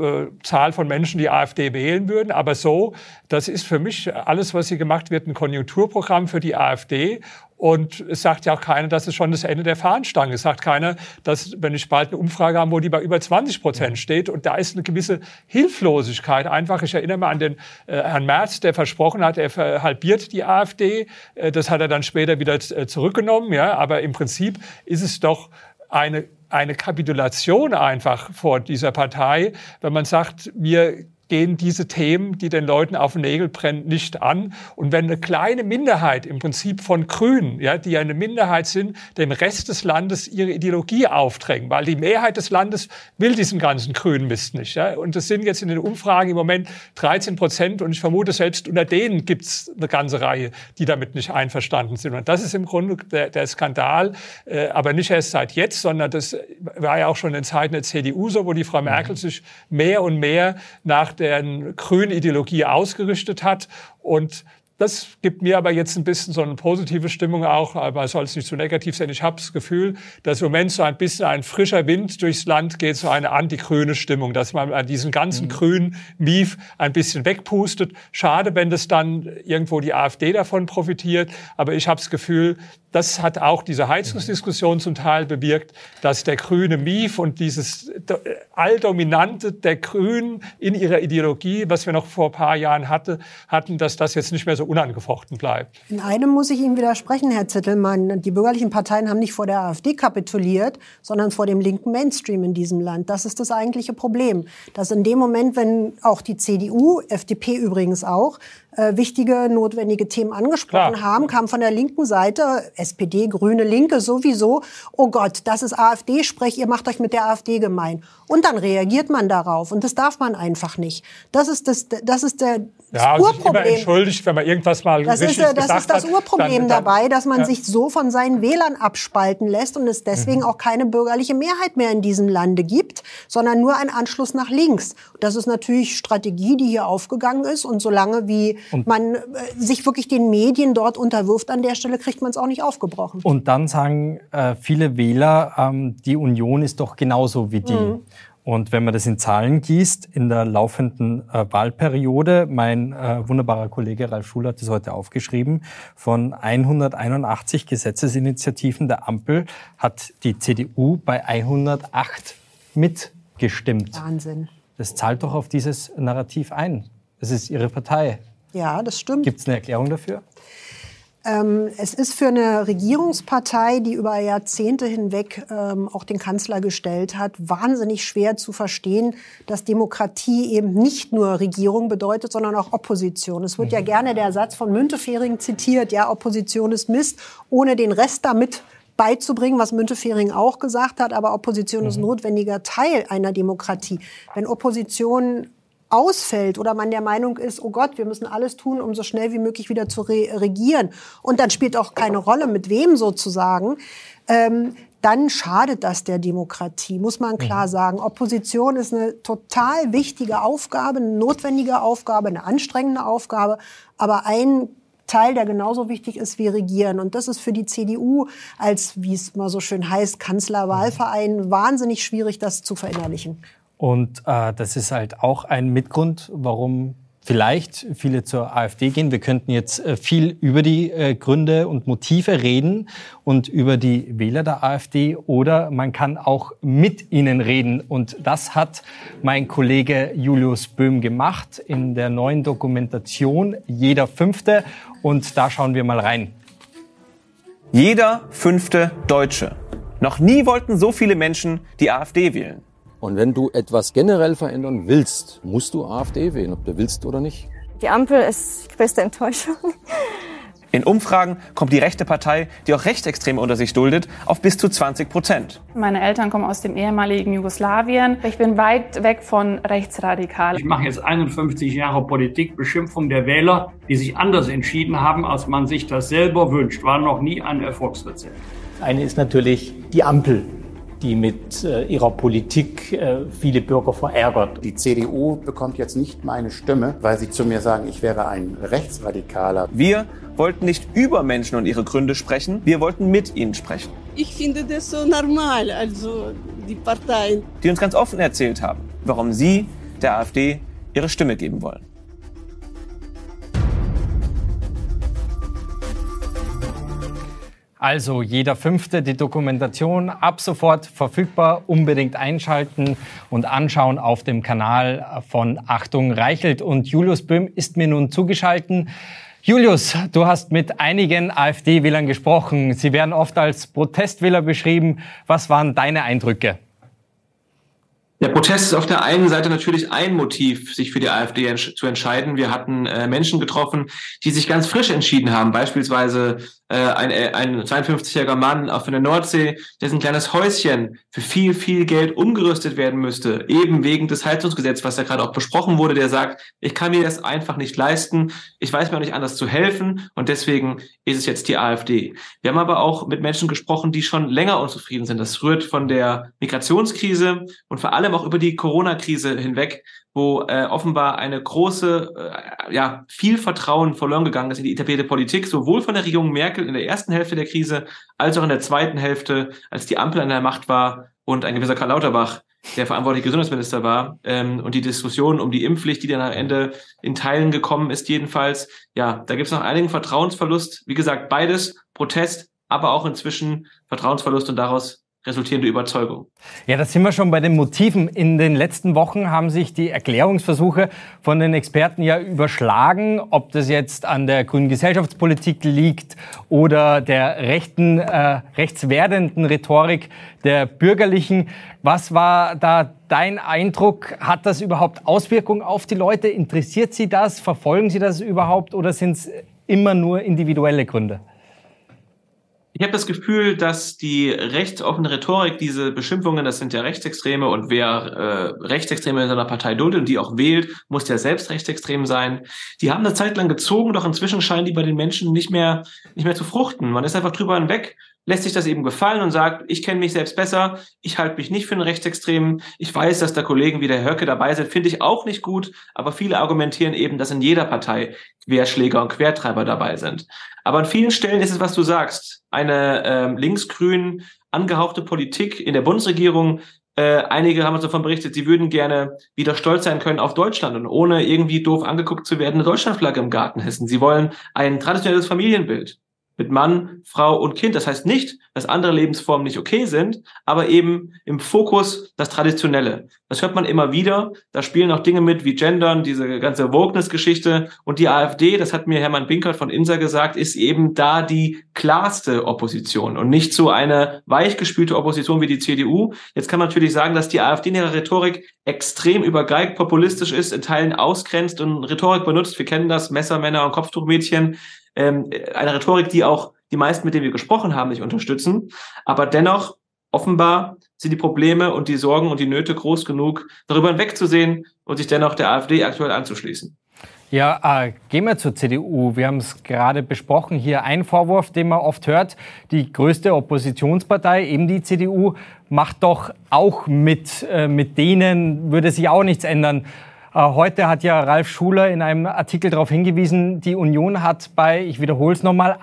äh, Zahl von Menschen, die AfD wählen würden. Aber so, das ist für mich alles, was hier gemacht wird, ein Konjunkturprogramm für die AfD. Und es sagt ja auch keiner, dass es schon das Ende der Fahnenstange ist. Es sagt keiner, dass, wenn ich bald eine Umfrage haben, wo die bei über 20 Prozent steht. Und da ist eine gewisse Hilflosigkeit einfach. Ich erinnere mal an den äh, Herrn Merz, der versprochen hat, er halbiert die AfD. Äh, das hat er dann später wieder äh, zurückgenommen. Ja, aber im Prinzip ist es doch eine eine Kapitulation einfach vor dieser Partei, wenn man sagt, wir gehen diese Themen, die den Leuten auf den Nägel brennen, nicht an. Und wenn eine kleine Minderheit im Prinzip von Grünen, ja, die ja eine Minderheit sind, dem Rest des Landes ihre Ideologie aufdrängen, weil die Mehrheit des Landes will diesen ganzen grünen Mist nicht. Ja. Und das sind jetzt in den Umfragen im Moment 13 Prozent und ich vermute, selbst unter denen gibt es eine ganze Reihe, die damit nicht einverstanden sind. Und das ist im Grunde der, der Skandal, äh, aber nicht erst seit jetzt, sondern das war ja auch schon in Zeiten der CDU so, wo die Frau Merkel mhm. sich mehr und mehr nach der grünen Ideologie ausgerichtet hat. Und das gibt mir aber jetzt ein bisschen so eine positive Stimmung auch, aber soll es nicht zu so negativ sein. Ich habe das Gefühl, dass im Moment so ein bisschen ein frischer Wind durchs Land geht, so eine antigrüne Stimmung, dass man an diesen ganzen mhm. grünen Mief ein bisschen wegpustet. Schade, wenn das dann irgendwo die AfD davon profitiert, aber ich habe das Gefühl, das hat auch diese Heizungsdiskussion zum Teil bewirkt, dass der grüne Mief und dieses alldominante der Grünen in ihrer Ideologie, was wir noch vor ein paar Jahren hatte, hatten, dass das jetzt nicht mehr so unangefochten bleibt. In einem muss ich Ihnen widersprechen, Herr Zittelmann. Die bürgerlichen Parteien haben nicht vor der AfD kapituliert, sondern vor dem linken Mainstream in diesem Land. Das ist das eigentliche Problem. Dass in dem Moment, wenn auch die CDU, FDP übrigens auch, äh, wichtige, notwendige Themen angesprochen Klar. haben, kam von der linken Seite, SPD, Grüne, Linke sowieso, oh Gott, das ist AfD-Sprech, ihr macht euch mit der AfD gemein. Und dann reagiert man darauf. Und das darf man einfach nicht. Das ist, das, das ist der, das ja, Urproblem. Immer entschuldigt, wenn man irgendwas mal das ist, Das ist das Urproblem dann, dann, dabei, dass man ja. sich so von seinen Wählern abspalten lässt und es deswegen mhm. auch keine bürgerliche Mehrheit mehr in diesem Lande gibt, sondern nur ein Anschluss nach links. Das ist natürlich Strategie, die hier aufgegangen ist. Und solange wie und man äh, sich wirklich den Medien dort unterwirft, an der Stelle kriegt man es auch nicht aufgebrochen. Und dann sagen äh, viele Wähler, ähm, die Union ist doch genauso wie die. Mhm. Und wenn man das in Zahlen gießt, in der laufenden äh, Wahlperiode, mein äh, wunderbarer Kollege Ralf Schul hat das heute aufgeschrieben, von 181 Gesetzesinitiativen der Ampel hat die CDU bei 108 mitgestimmt. Wahnsinn. Das zahlt doch auf dieses Narrativ ein. Das ist Ihre Partei. Ja, das stimmt. Gibt es eine Erklärung dafür? Ähm, es ist für eine Regierungspartei, die über Jahrzehnte hinweg ähm, auch den Kanzler gestellt hat, wahnsinnig schwer zu verstehen, dass Demokratie eben nicht nur Regierung bedeutet, sondern auch Opposition. Es wird mhm. ja gerne der Satz von Müntefering zitiert, ja, Opposition ist Mist, ohne den Rest damit beizubringen, was Müntefering auch gesagt hat, aber Opposition mhm. ist notwendiger Teil einer Demokratie. Wenn Opposition ausfällt oder man der Meinung ist, oh Gott, wir müssen alles tun, um so schnell wie möglich wieder zu re regieren und dann spielt auch keine Rolle, mit wem sozusagen, ähm, dann schadet das der Demokratie, muss man klar mhm. sagen. Opposition ist eine total wichtige Aufgabe, eine notwendige Aufgabe, eine anstrengende Aufgabe, aber ein Teil, der genauso wichtig ist wie Regieren. Und das ist für die CDU als, wie es mal so schön heißt, Kanzlerwahlverein wahnsinnig schwierig, das zu verinnerlichen. Und äh, das ist halt auch ein Mitgrund, warum vielleicht viele zur AfD gehen. Wir könnten jetzt äh, viel über die äh, Gründe und Motive reden und über die Wähler der AfD oder man kann auch mit ihnen reden. Und das hat mein Kollege Julius Böhm gemacht in der neuen Dokumentation Jeder Fünfte. Und da schauen wir mal rein. Jeder fünfte Deutsche. Noch nie wollten so viele Menschen die AfD wählen. Und wenn du etwas generell verändern willst, musst du AfD wählen, ob du willst oder nicht. Die Ampel ist die größte Enttäuschung. In Umfragen kommt die rechte Partei, die auch Rechtsextreme unter sich duldet, auf bis zu 20 Prozent. Meine Eltern kommen aus dem ehemaligen Jugoslawien. Ich bin weit weg von rechtsradikal. Ich mache jetzt 51 Jahre Politik, Beschimpfung der Wähler, die sich anders entschieden haben, als man sich das selber wünscht. War noch nie ein Erfolgsrezept. Eine ist natürlich die Ampel die mit äh, ihrer Politik äh, viele Bürger verärgert. Die CDU bekommt jetzt nicht meine Stimme, weil sie zu mir sagen, ich wäre ein Rechtsradikaler. Wir wollten nicht über Menschen und ihre Gründe sprechen, wir wollten mit ihnen sprechen. Ich finde das so normal, also die Parteien. Die uns ganz offen erzählt haben, warum sie der AfD ihre Stimme geben wollen. Also jeder fünfte, die Dokumentation ab sofort verfügbar, unbedingt einschalten und anschauen auf dem Kanal von Achtung Reichelt. Und Julius Böhm ist mir nun zugeschaltet. Julius, du hast mit einigen AfD-Wählern gesprochen. Sie werden oft als Protestwähler beschrieben. Was waren deine Eindrücke? Der Protest ist auf der einen Seite natürlich ein Motiv, sich für die AfD zu entscheiden. Wir hatten äh, Menschen getroffen, die sich ganz frisch entschieden haben, beispielsweise ein, äh, ein 52-jähriger Mann auf der Nordsee, dessen kleines Häuschen für viel, viel Geld umgerüstet werden müsste, eben wegen des Heizungsgesetzes, was ja gerade auch besprochen wurde, der sagt, ich kann mir das einfach nicht leisten, ich weiß mir auch nicht anders zu helfen und deswegen ist es jetzt die AfD. Wir haben aber auch mit Menschen gesprochen, die schon länger unzufrieden sind. Das rührt von der Migrationskrise und vor allem auch über die Corona-Krise hinweg, wo äh, offenbar eine große, äh, ja, viel Vertrauen verloren gegangen ist in die etablierte Politik, sowohl von der Regierung Merkel in der ersten Hälfte der Krise, als auch in der zweiten Hälfte, als die Ampel an der Macht war und ein gewisser Karl Lauterbach der verantwortliche Gesundheitsminister war ähm, und die Diskussion um die Impfpflicht, die dann am Ende in Teilen gekommen ist, jedenfalls, ja, da gibt es noch einigen Vertrauensverlust. Wie gesagt, beides, Protest, aber auch inzwischen Vertrauensverlust und daraus resultierende Überzeugung. Ja, da sind wir schon bei den Motiven. In den letzten Wochen haben sich die Erklärungsversuche von den Experten ja überschlagen, ob das jetzt an der grünen Gesellschaftspolitik liegt oder der rechten, äh, rechtswerdenden Rhetorik der Bürgerlichen. Was war da dein Eindruck? Hat das überhaupt Auswirkungen auf die Leute? Interessiert Sie das? Verfolgen Sie das überhaupt oder sind es immer nur individuelle Gründe? Ich habe das Gefühl, dass die rechtsoffene Rhetorik, diese Beschimpfungen, das sind ja Rechtsextreme und wer äh, Rechtsextreme in seiner Partei duldet und die auch wählt, muss ja selbst rechtsextrem sein. Die haben eine Zeit lang gezogen, doch inzwischen scheinen die bei den Menschen nicht mehr, nicht mehr zu fruchten. Man ist einfach drüber hinweg lässt sich das eben gefallen und sagt, ich kenne mich selbst besser, ich halte mich nicht für einen Rechtsextremen, ich weiß, dass da Kollegen wie der Höcke dabei sind, finde ich auch nicht gut, aber viele argumentieren eben, dass in jeder Partei Querschläger und Quertreiber dabei sind. Aber an vielen Stellen ist es, was du sagst, eine ähm, linksgrün angehauchte Politik in der Bundesregierung, äh, einige haben uns davon berichtet, sie würden gerne wieder stolz sein können auf Deutschland und ohne irgendwie doof angeguckt zu werden, eine Deutschlandflagge im Garten hissen. Sie wollen ein traditionelles Familienbild mit Mann, Frau und Kind. Das heißt nicht, dass andere Lebensformen nicht okay sind, aber eben im Fokus das Traditionelle. Das hört man immer wieder. Da spielen auch Dinge mit wie Gendern, diese ganze Wokeness-Geschichte. Und die AfD, das hat mir Hermann Binkert von INSA gesagt, ist eben da die klarste Opposition und nicht so eine weichgespülte Opposition wie die CDU. Jetzt kann man natürlich sagen, dass die AfD in ihrer Rhetorik extrem übergeigt, populistisch ist, in Teilen ausgrenzt und Rhetorik benutzt. Wir kennen das, Messermänner und Kopftuchmädchen ähm, eine Rhetorik, die auch die meisten, mit denen wir gesprochen haben, nicht unterstützen. Aber dennoch, offenbar sind die Probleme und die Sorgen und die Nöte groß genug, darüber hinwegzusehen und sich dennoch der AfD aktuell anzuschließen. Ja, äh, gehen wir zur CDU. Wir haben es gerade besprochen. Hier ein Vorwurf, den man oft hört. Die größte Oppositionspartei, eben die CDU, macht doch auch mit. Äh, mit denen würde sich auch nichts ändern. Äh, heute hat ja Ralf Schuler in einem Artikel darauf hingewiesen, die Union hat bei, ich wiederhole es nochmal,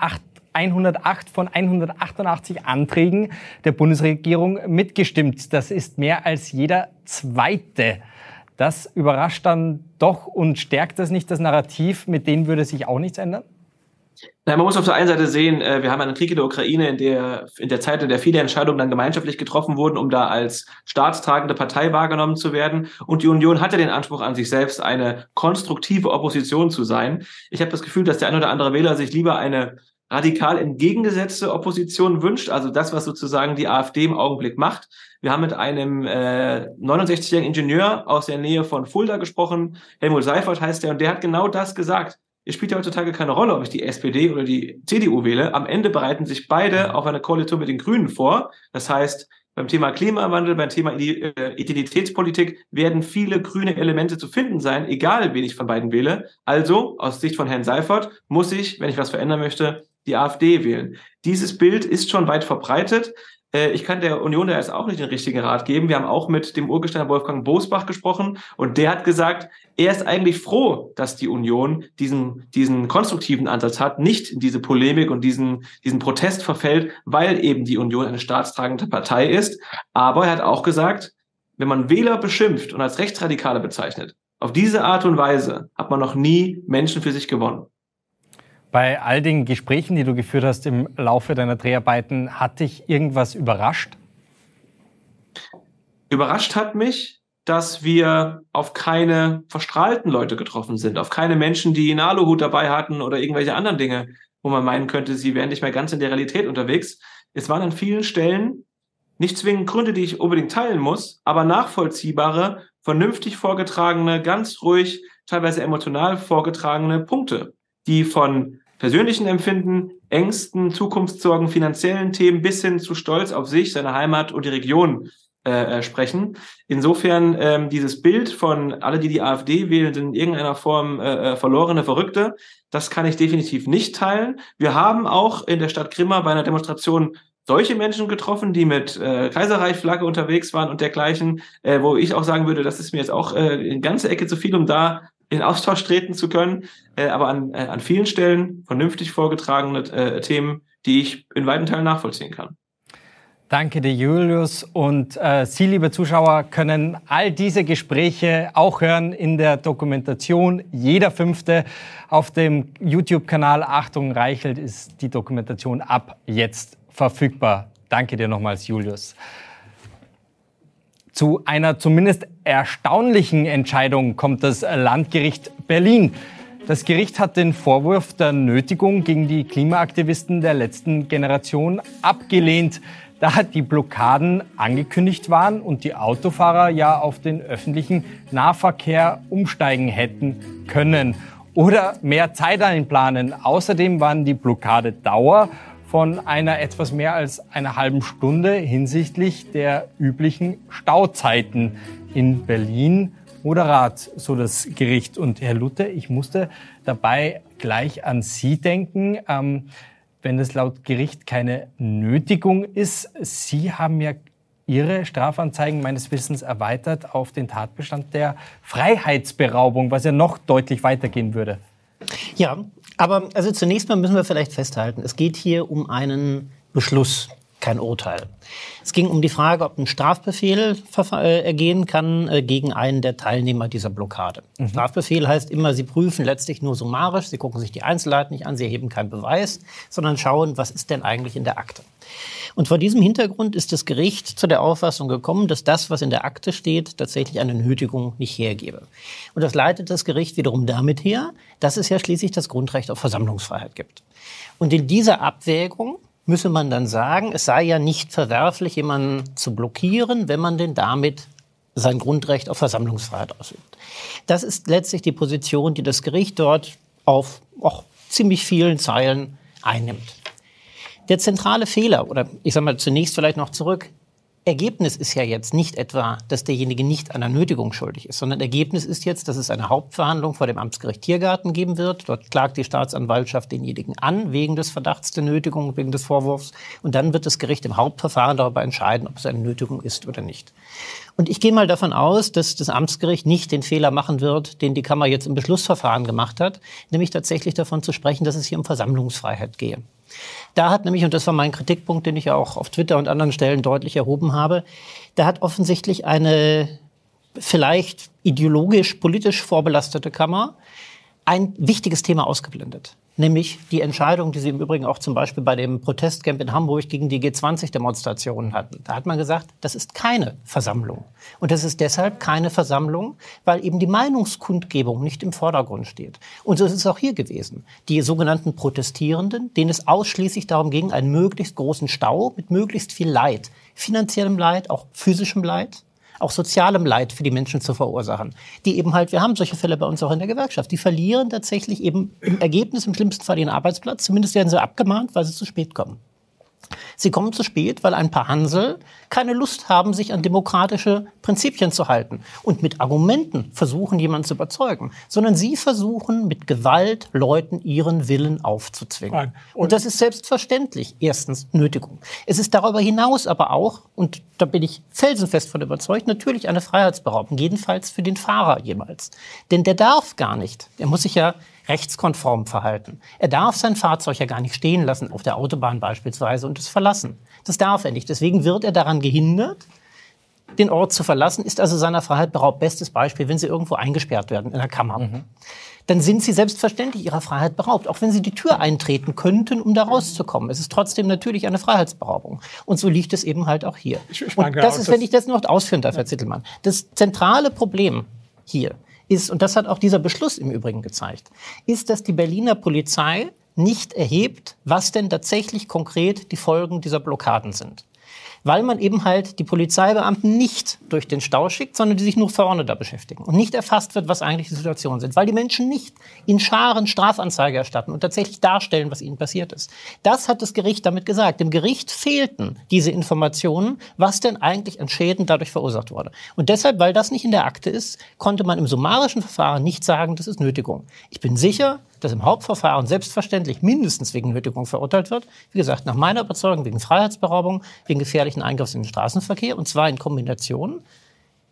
108 von 188 Anträgen der Bundesregierung mitgestimmt. Das ist mehr als jeder zweite. Das überrascht dann doch und stärkt das nicht das Narrativ, mit denen würde sich auch nichts ändern? Nein, man muss auf der einen Seite sehen, äh, wir haben einen Krieg in der Ukraine, in der, in der Zeit, in der viele Entscheidungen dann gemeinschaftlich getroffen wurden, um da als staatstragende Partei wahrgenommen zu werden. Und die Union hatte den Anspruch an sich selbst, eine konstruktive Opposition zu sein. Ich habe das Gefühl, dass der ein oder andere Wähler sich lieber eine radikal entgegengesetzte Opposition wünscht, also das, was sozusagen die AfD im Augenblick macht. Wir haben mit einem äh, 69-jährigen Ingenieur aus der Nähe von Fulda gesprochen, Helmut Seifert heißt er, und der hat genau das gesagt es spielt ja heutzutage keine Rolle, ob ich die SPD oder die CDU wähle. Am Ende bereiten sich beide auf eine Koalition mit den Grünen vor. Das heißt, beim Thema Klimawandel, beim Thema äh, Identitätspolitik werden viele grüne Elemente zu finden sein, egal wen ich von beiden wähle. Also, aus Sicht von Herrn Seifert, muss ich, wenn ich was verändern möchte, die AfD wählen. Dieses Bild ist schon weit verbreitet. Äh, ich kann der Union da jetzt auch nicht den richtigen Rat geben. Wir haben auch mit dem Urgesteiner Wolfgang Bosbach gesprochen und der hat gesagt, er ist eigentlich froh, dass die Union diesen, diesen konstruktiven Ansatz hat, nicht in diese Polemik und diesen, diesen Protest verfällt, weil eben die Union eine staatstragende Partei ist. Aber er hat auch gesagt, wenn man Wähler beschimpft und als Rechtsradikale bezeichnet, auf diese Art und Weise hat man noch nie Menschen für sich gewonnen. Bei all den Gesprächen, die du geführt hast im Laufe deiner Dreharbeiten, hat dich irgendwas überrascht? Überrascht hat mich, dass wir auf keine verstrahlten Leute getroffen sind, auf keine Menschen, die einen Aluhut dabei hatten oder irgendwelche anderen Dinge, wo man meinen könnte, sie wären nicht mehr ganz in der Realität unterwegs. Es waren an vielen Stellen nicht zwingend Gründe, die ich unbedingt teilen muss, aber nachvollziehbare, vernünftig vorgetragene, ganz ruhig, teilweise emotional vorgetragene Punkte, die von persönlichen Empfinden, Ängsten, Zukunftssorgen, finanziellen Themen bis hin zu Stolz auf sich, seine Heimat und die Region äh, äh, sprechen. Insofern ähm, dieses Bild von alle, die die AfD wählen, sind in irgendeiner Form äh, äh, verlorene Verrückte, das kann ich definitiv nicht teilen. Wir haben auch in der Stadt Grimma bei einer Demonstration solche Menschen getroffen, die mit äh, Kaiserreichflagge unterwegs waren und dergleichen, äh, wo ich auch sagen würde, das ist mir jetzt auch äh, eine ganze Ecke zu viel, um da in Austausch treten zu können. Äh, aber an, äh, an vielen Stellen vernünftig vorgetragene äh, Themen, die ich in weiten Teilen nachvollziehen kann. Danke dir, Julius. Und äh, Sie, liebe Zuschauer, können all diese Gespräche auch hören in der Dokumentation Jeder Fünfte auf dem YouTube-Kanal Achtung Reichelt ist die Dokumentation ab jetzt verfügbar. Danke dir nochmals, Julius. Zu einer zumindest erstaunlichen Entscheidung kommt das Landgericht Berlin. Das Gericht hat den Vorwurf der Nötigung gegen die Klimaaktivisten der letzten Generation abgelehnt da die Blockaden angekündigt waren und die Autofahrer ja auf den öffentlichen Nahverkehr umsteigen hätten können oder mehr Zeit einplanen. Außerdem waren die Blockadedauer von einer etwas mehr als einer halben Stunde hinsichtlich der üblichen Stauzeiten in Berlin moderat, so das Gericht. Und Herr Luther, ich musste dabei gleich an Sie denken. Ähm, wenn es laut Gericht keine Nötigung ist. Sie haben ja Ihre Strafanzeigen meines Wissens erweitert auf den Tatbestand der Freiheitsberaubung, was ja noch deutlich weitergehen würde. Ja, aber also zunächst mal müssen wir vielleicht festhalten, es geht hier um einen Beschluss kein Urteil. Es ging um die Frage, ob ein Strafbefehl äh, ergehen kann äh, gegen einen der Teilnehmer dieser Blockade. Mhm. Strafbefehl heißt immer, Sie prüfen letztlich nur summarisch, Sie gucken sich die Einzelheiten nicht an, Sie erheben keinen Beweis, sondern schauen, was ist denn eigentlich in der Akte. Und vor diesem Hintergrund ist das Gericht zu der Auffassung gekommen, dass das, was in der Akte steht, tatsächlich eine Nötigung nicht hergebe. Und das leitet das Gericht wiederum damit her, dass es ja schließlich das Grundrecht auf Versammlungsfreiheit gibt. Und in dieser Abwägung müsse man dann sagen, es sei ja nicht verwerflich, jemanden zu blockieren, wenn man denn damit sein Grundrecht auf Versammlungsfreiheit ausübt. Das ist letztlich die Position, die das Gericht dort auf auch ziemlich vielen Zeilen einnimmt. Der zentrale Fehler, oder ich sage mal zunächst vielleicht noch zurück, Ergebnis ist ja jetzt nicht etwa, dass derjenige nicht einer Nötigung schuldig ist, sondern Ergebnis ist jetzt, dass es eine Hauptverhandlung vor dem Amtsgericht Tiergarten geben wird. Dort klagt die Staatsanwaltschaft denjenigen an, wegen des Verdachts der Nötigung, wegen des Vorwurfs. Und dann wird das Gericht im Hauptverfahren darüber entscheiden, ob es eine Nötigung ist oder nicht. Und ich gehe mal davon aus, dass das Amtsgericht nicht den Fehler machen wird, den die Kammer jetzt im Beschlussverfahren gemacht hat, nämlich tatsächlich davon zu sprechen, dass es hier um Versammlungsfreiheit gehe. Da hat nämlich, und das war mein Kritikpunkt, den ich auch auf Twitter und anderen Stellen deutlich erhoben habe, da hat offensichtlich eine vielleicht ideologisch, politisch vorbelastete Kammer ein wichtiges Thema ausgeblendet nämlich die Entscheidung, die Sie im Übrigen auch zum Beispiel bei dem Protestcamp in Hamburg gegen die G20-Demonstrationen hatten. Da hat man gesagt, das ist keine Versammlung. Und das ist deshalb keine Versammlung, weil eben die Meinungskundgebung nicht im Vordergrund steht. Und so ist es auch hier gewesen. Die sogenannten Protestierenden, denen es ausschließlich darum ging, einen möglichst großen Stau mit möglichst viel Leid, finanziellem Leid, auch physischem Leid, auch sozialem Leid für die Menschen zu verursachen. Die eben halt, wir haben solche Fälle bei uns auch in der Gewerkschaft, die verlieren tatsächlich eben im Ergebnis im schlimmsten Fall ihren Arbeitsplatz. Zumindest werden sie abgemahnt, weil sie zu spät kommen. Sie kommen zu spät, weil ein paar Hansel keine Lust haben, sich an demokratische Prinzipien zu halten und mit Argumenten versuchen, jemanden zu überzeugen, sondern sie versuchen mit Gewalt Leuten ihren Willen aufzuzwingen. Und, und das ist selbstverständlich erstens Nötigung. Es ist darüber hinaus aber auch, und da bin ich felsenfest von überzeugt, natürlich eine Freiheitsberaubung, jedenfalls für den Fahrer jemals. Denn der darf gar nicht, der muss sich ja rechtskonform verhalten. Er darf sein Fahrzeug ja gar nicht stehen lassen, auf der Autobahn beispielsweise, und es verlassen. Das darf er nicht. Deswegen wird er daran gehindert, den Ort zu verlassen, ist also seiner Freiheit beraubt. Bestes Beispiel, wenn Sie irgendwo eingesperrt werden in der Kammer. Mhm. Dann sind Sie selbstverständlich Ihrer Freiheit beraubt, auch wenn Sie die Tür eintreten könnten, um da rauszukommen. Es ist trotzdem natürlich eine Freiheitsberaubung. Und so liegt es eben halt auch hier. Ich, ich und das ist, wenn ich das noch ausführen darf, Herr Zittelmann, das zentrale Problem hier ist, und das hat auch dieser Beschluss im Übrigen gezeigt, ist, dass die Berliner Polizei nicht erhebt, was denn tatsächlich konkret die Folgen dieser Blockaden sind. Weil man eben halt die Polizeibeamten nicht durch den Stau schickt, sondern die sich nur vorne da beschäftigen und nicht erfasst wird, was eigentlich die Situationen sind, weil die Menschen nicht in Scharen Strafanzeige erstatten und tatsächlich darstellen, was ihnen passiert ist. Das hat das Gericht damit gesagt. Dem Gericht fehlten diese Informationen, was denn eigentlich an Schäden dadurch verursacht wurde. Und deshalb, weil das nicht in der Akte ist, konnte man im summarischen Verfahren nicht sagen, das ist Nötigung. Ich bin sicher, dass im Hauptverfahren selbstverständlich mindestens wegen Nötigung verurteilt wird. Wie gesagt, nach meiner Überzeugung wegen Freiheitsberaubung, wegen gefährlichen Eingriffs in den Straßenverkehr und zwar in Kombination.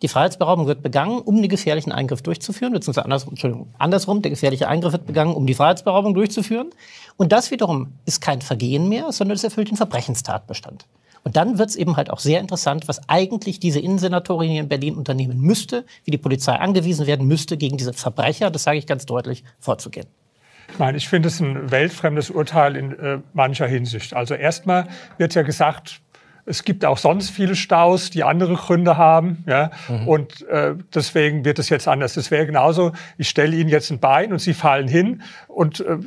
Die Freiheitsberaubung wird begangen, um den gefährlichen Eingriff durchzuführen, beziehungsweise andersrum, Entschuldigung, andersrum, der gefährliche Eingriff wird begangen, um die Freiheitsberaubung durchzuführen. Und das wiederum ist kein Vergehen mehr, sondern es erfüllt den Verbrechenstatbestand. Und dann wird es eben halt auch sehr interessant, was eigentlich diese Innensenatorin hier in Berlin unternehmen müsste, wie die Polizei angewiesen werden müsste, gegen diese Verbrecher, das sage ich ganz deutlich, vorzugehen. Nein, ich finde es ein weltfremdes Urteil in äh, mancher Hinsicht. Also erstmal wird ja gesagt, es gibt auch sonst viele Staus, die andere Gründe haben. Ja? Mhm. Und äh, deswegen wird es jetzt anders. Es wäre genauso, ich stelle Ihnen jetzt ein Bein und Sie fallen hin und äh,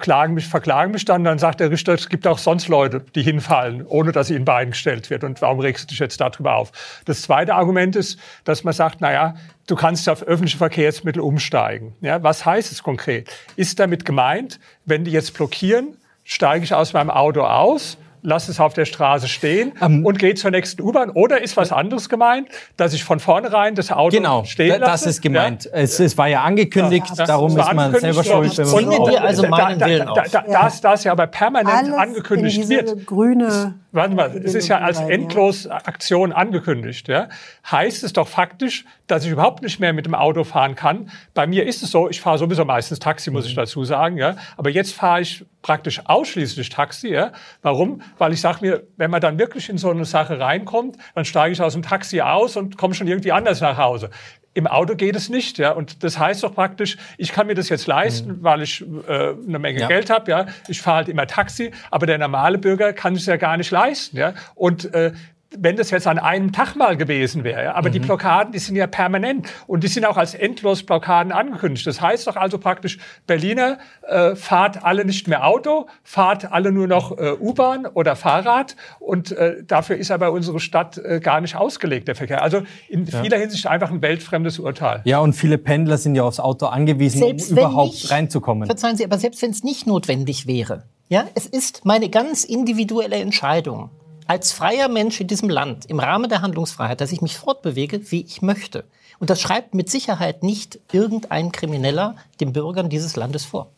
klagen mich, verklagen mich dann. Dann sagt der Richter, es gibt auch sonst Leute, die hinfallen, ohne dass ihnen ein Bein gestellt wird. Und warum regst du dich jetzt darüber auf? Das zweite Argument ist, dass man sagt, naja, du kannst auf öffentliche Verkehrsmittel umsteigen. Ja, was heißt es konkret? Ist damit gemeint, wenn die jetzt blockieren, steige ich aus meinem Auto aus lasse es auf der Straße stehen um, und gehe zur nächsten U-Bahn. Oder ist was anderes gemeint, dass ich von vornherein das Auto genau, stehen lasse? Genau, das ist gemeint. Ja? Es, es, war ja angekündigt, ja, darum ist man selber schuld. Wenn man und, wir also meinen da, Willen da, da, da, ja. Das ja aber permanent Alles angekündigt wird. grüne Warte mal, es ist ja als Endlosaktion angekündigt. Ja? Heißt es doch faktisch, dass ich überhaupt nicht mehr mit dem Auto fahren kann. Bei mir ist es so, ich fahre sowieso meistens Taxi, muss ich mhm. dazu sagen. Ja? Aber jetzt fahre ich praktisch ausschließlich Taxi. Ja? Warum? Weil ich sage mir, wenn man dann wirklich in so eine Sache reinkommt, dann steige ich aus dem Taxi aus und komme schon irgendwie anders nach Hause. Im Auto geht es nicht, ja. Und das heißt doch praktisch, ich kann mir das jetzt leisten, mhm. weil ich äh, eine Menge ja. Geld habe, ja. Ich fahre halt immer Taxi, aber der normale Bürger kann es ja gar nicht leisten, ja. Und äh, wenn das jetzt an einem Tag mal gewesen wäre. Aber mhm. die Blockaden, die sind ja permanent und die sind auch als Endlosblockaden angekündigt. Das heißt doch also praktisch, Berliner äh, fahrt alle nicht mehr Auto, fahrt alle nur noch äh, U-Bahn oder Fahrrad und äh, dafür ist aber unsere Stadt äh, gar nicht ausgelegt, der Verkehr. Also in ja. vieler Hinsicht einfach ein weltfremdes Urteil. Ja, und viele Pendler sind ja aufs Auto angewiesen, selbst um überhaupt nicht, reinzukommen. Verzeihen Sie, aber selbst wenn es nicht notwendig wäre, ja, es ist meine ganz individuelle Entscheidung als freier Mensch in diesem Land im Rahmen der Handlungsfreiheit, dass ich mich fortbewege, wie ich möchte. Und das schreibt mit Sicherheit nicht irgendein Krimineller den Bürgern dieses Landes vor.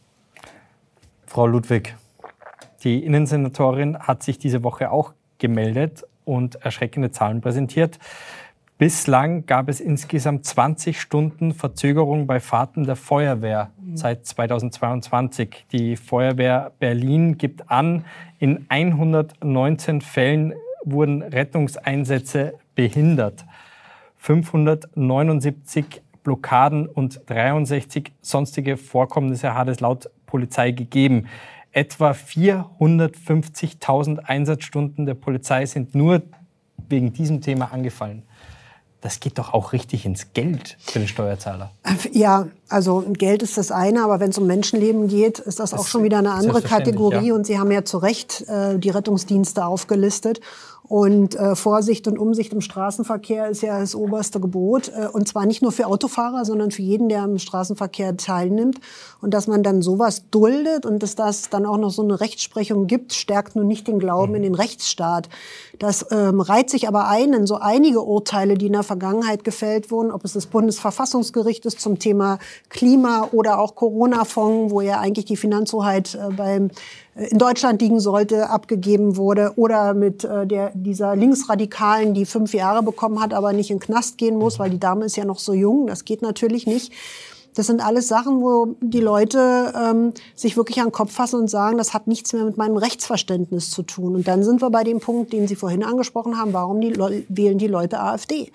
Frau Ludwig, die Innensenatorin hat sich diese Woche auch gemeldet und erschreckende Zahlen präsentiert. Bislang gab es insgesamt 20 Stunden Verzögerung bei Fahrten der Feuerwehr seit 2022. Die Feuerwehr Berlin gibt an, in 119 Fällen wurden Rettungseinsätze behindert. 579 Blockaden und 63 sonstige Vorkommnisse hat es laut Polizei gegeben. Etwa 450.000 Einsatzstunden der Polizei sind nur wegen diesem Thema angefallen das geht doch auch richtig ins Geld für den Steuerzahler. Ja, also Geld ist das eine, aber wenn es um Menschenleben geht, ist das, das auch schon wieder eine andere Kategorie. Ja. Und Sie haben ja zu Recht äh, die Rettungsdienste aufgelistet. Und äh, Vorsicht und Umsicht im Straßenverkehr ist ja das oberste Gebot. Äh, und zwar nicht nur für Autofahrer, sondern für jeden, der am Straßenverkehr teilnimmt. Und dass man dann sowas duldet und dass das dann auch noch so eine Rechtsprechung gibt, stärkt nun nicht den Glauben mhm. in den Rechtsstaat. Das ähm, reiht sich aber ein in so einige Urteile, die in der Vergangenheit gefällt wurden, ob es das Bundesverfassungsgericht ist zum Thema Klima oder auch Corona-Fonds, wo ja eigentlich die Finanzhoheit äh, beim in Deutschland liegen sollte, abgegeben wurde, oder mit äh, der, dieser Linksradikalen, die fünf Jahre bekommen hat, aber nicht in den Knast gehen muss, weil die Dame ist ja noch so jung. Das geht natürlich nicht. Das sind alles Sachen, wo die Leute ähm, sich wirklich an den Kopf fassen und sagen, das hat nichts mehr mit meinem Rechtsverständnis zu tun. Und dann sind wir bei dem Punkt, den Sie vorhin angesprochen haben, warum die wählen die Leute AfD?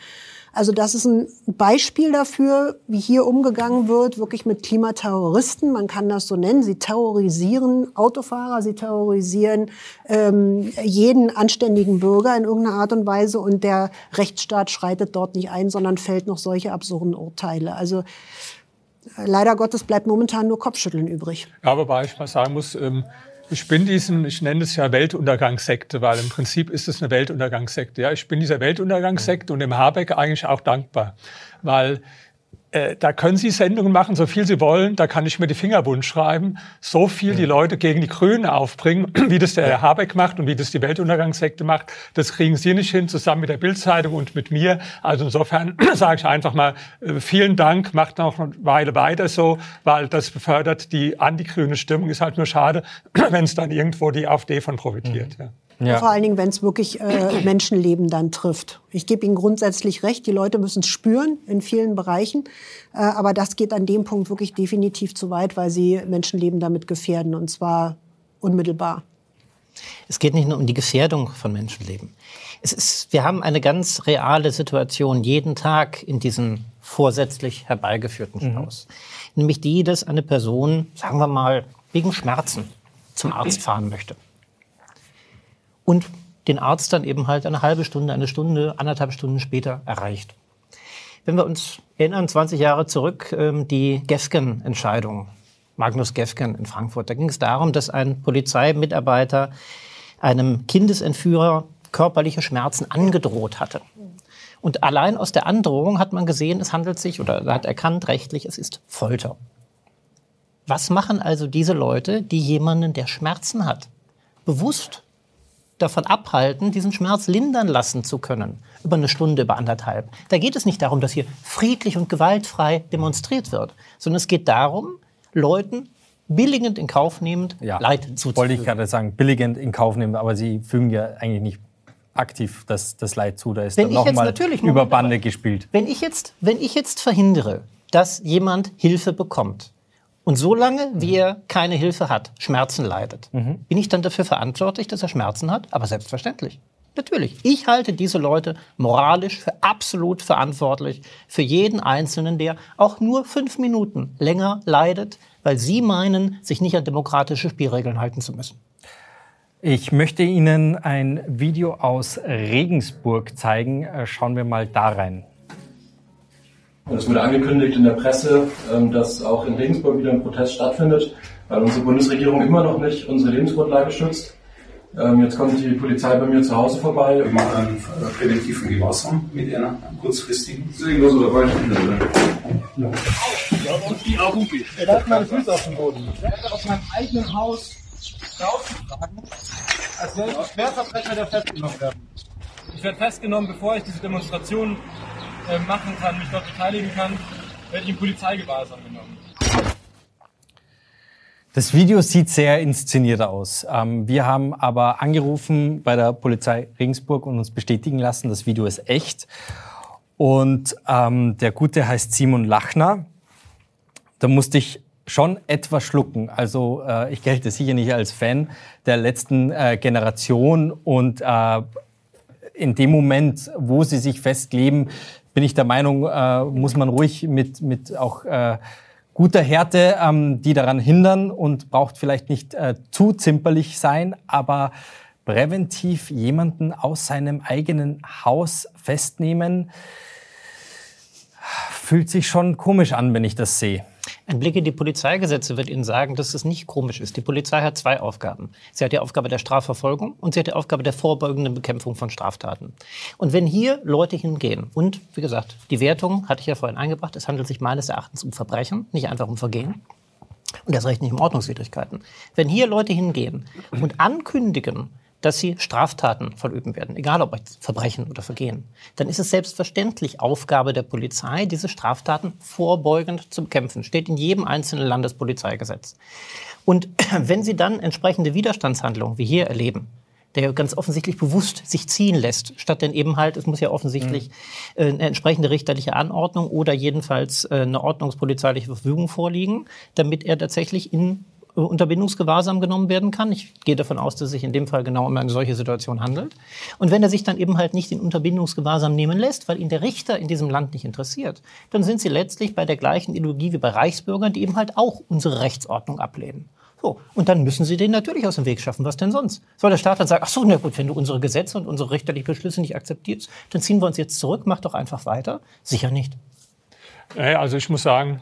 Also das ist ein Beispiel dafür, wie hier umgegangen wird, wirklich mit Klimaterroristen. Man kann das so nennen. Sie terrorisieren Autofahrer, sie terrorisieren ähm, jeden anständigen Bürger in irgendeiner Art und Weise. Und der Rechtsstaat schreitet dort nicht ein, sondern fällt noch solche absurden Urteile. Also leider Gottes bleibt momentan nur Kopfschütteln übrig. Ja, wobei ich mal sagen muss, ähm, Ich bin diesen, ich nenne es ja Weltuntergangssekte, weil im Prinzip ist es eine Weltuntergangssekte. Ja, ich bin dieser Weltuntergangssekte und dem Habeck eigentlich auch dankbar, weil äh, da können Sie Sendungen machen, so viel Sie wollen. Da kann ich mir die Finger bunt schreiben. So viel die Leute gegen die Grünen aufbringen, wie das der Herr Habeck macht und wie das die Weltuntergangssekte macht, das kriegen Sie nicht hin, zusammen mit der Bildzeitung und mit mir. Also insofern sage ich einfach mal, äh, vielen Dank, macht noch eine Weile weiter so, weil das befördert die antigrüne Stimmung. Ist halt nur schade, wenn es dann irgendwo die AfD von profitiert. Mhm. Ja. Ja. Vor allen Dingen, wenn es wirklich äh, Menschenleben dann trifft. Ich gebe Ihnen grundsätzlich recht, die Leute müssen es spüren in vielen Bereichen. Äh, aber das geht an dem Punkt wirklich definitiv zu weit, weil sie Menschenleben damit gefährden und zwar unmittelbar. Es geht nicht nur um die Gefährdung von Menschenleben. Es ist, wir haben eine ganz reale Situation jeden Tag in diesen vorsätzlich herbeigeführten Staus. Mhm. Nämlich die, dass eine Person, sagen wir mal, wegen Schmerzen zum Arzt fahren möchte und den Arzt dann eben halt eine halbe Stunde, eine Stunde, anderthalb Stunden später erreicht. Wenn wir uns erinnern, 20 Jahre zurück, ähm, die Gefgen-Entscheidung, Magnus Gefgen in Frankfurt, da ging es darum, dass ein Polizeimitarbeiter einem Kindesentführer körperliche Schmerzen angedroht hatte. Und allein aus der Androhung hat man gesehen, es handelt sich oder hat erkannt rechtlich, es ist Folter. Was machen also diese Leute, die jemanden, der Schmerzen hat, bewusst davon abhalten, diesen Schmerz lindern lassen zu können. Über eine Stunde, über anderthalb. Da geht es nicht darum, dass hier friedlich und gewaltfrei demonstriert wird, sondern es geht darum, Leuten billigend in Kauf nehmend ja, Leid zuzufügen. Wollte ich gerade sagen, billigend in Kauf nehmen, aber Sie fügen ja eigentlich nicht aktiv das, das Leid zu. Da ist wenn dann nochmal über Bande gespielt. Wenn ich, jetzt, wenn ich jetzt verhindere, dass jemand Hilfe bekommt, und solange, wie er keine Hilfe hat, Schmerzen leidet, mhm. bin ich dann dafür verantwortlich, dass er Schmerzen hat? Aber selbstverständlich. Natürlich. Ich halte diese Leute moralisch für absolut verantwortlich für jeden Einzelnen, der auch nur fünf Minuten länger leidet, weil sie meinen, sich nicht an demokratische Spielregeln halten zu müssen. Ich möchte Ihnen ein Video aus Regensburg zeigen. Äh, schauen wir mal da rein. Und es wurde angekündigt in der Presse, ähm, dass auch in Regensburg wieder ein Protest stattfindet, weil unsere Bundesregierung immer noch nicht unsere Lebensgrundlage schützt. Ähm, jetzt kommt die Polizei bei mir zu Hause vorbei. Wir machen einen äh, präventiven Gewahrsam mit einer kurzfristigen. Deswegen los oder bei Ja. Und die Augen Er hat meine Füße auf dem Boden. Ich werde aus meinem eigenen Haus rausgetragen, als wäre ich ein Schwerverbrecher, der festgenommen werden. Ich werde festgenommen, bevor ich diese Demonstration äh, machen kann, mich dort beteiligen kann, werde ich in Polizeigewahrsam genommen. Das Video sieht sehr inszeniert aus. Ähm, wir haben aber angerufen bei der Polizei Regensburg und uns bestätigen lassen, das Video ist echt. Und ähm, der Gute heißt Simon Lachner. Da musste ich schon etwas schlucken. Also äh, ich gelte sicher nicht als Fan der letzten äh, Generation und in dem Moment, wo sie sich festleben, bin ich der Meinung, äh, muss man ruhig mit, mit auch äh, guter Härte ähm, die daran hindern und braucht vielleicht nicht äh, zu zimperlich sein, aber präventiv jemanden aus seinem eigenen Haus festnehmen, fühlt sich schon komisch an, wenn ich das sehe. Ein Blick in die Polizeigesetze wird Ihnen sagen, dass es nicht komisch ist. Die Polizei hat zwei Aufgaben. Sie hat die Aufgabe der Strafverfolgung und sie hat die Aufgabe der vorbeugenden Bekämpfung von Straftaten. Und wenn hier Leute hingehen und, wie gesagt, die Wertung hatte ich ja vorhin eingebracht, es handelt sich meines Erachtens um Verbrechen, nicht einfach um Vergehen. Und das Recht nicht um Ordnungswidrigkeiten. Wenn hier Leute hingehen und ankündigen, dass sie Straftaten verüben werden, egal ob Verbrechen oder Vergehen, dann ist es selbstverständlich Aufgabe der Polizei, diese Straftaten vorbeugend zu bekämpfen. Steht in jedem einzelnen Landespolizeigesetz. Und wenn sie dann entsprechende Widerstandshandlungen wie hier erleben, der ganz offensichtlich bewusst sich ziehen lässt, statt denn eben halt, es muss ja offensichtlich mhm. eine entsprechende richterliche Anordnung oder jedenfalls äh, eine ordnungspolizeiliche Verfügung vorliegen, damit er tatsächlich in Unterbindungsgewahrsam genommen werden kann. Ich gehe davon aus, dass es sich in dem Fall genau um eine solche Situation handelt. Und wenn er sich dann eben halt nicht in Unterbindungsgewahrsam nehmen lässt, weil ihn der Richter in diesem Land nicht interessiert, dann sind sie letztlich bei der gleichen Ideologie wie bei Reichsbürgern, die eben halt auch unsere Rechtsordnung ablehnen. So, und dann müssen sie den natürlich aus dem Weg schaffen. Was denn sonst? Soll der Staat dann sagen, ach so, na gut, wenn du unsere Gesetze und unsere richterlichen Beschlüsse nicht akzeptierst, dann ziehen wir uns jetzt zurück, mach doch einfach weiter? Sicher nicht. Also ich muss sagen,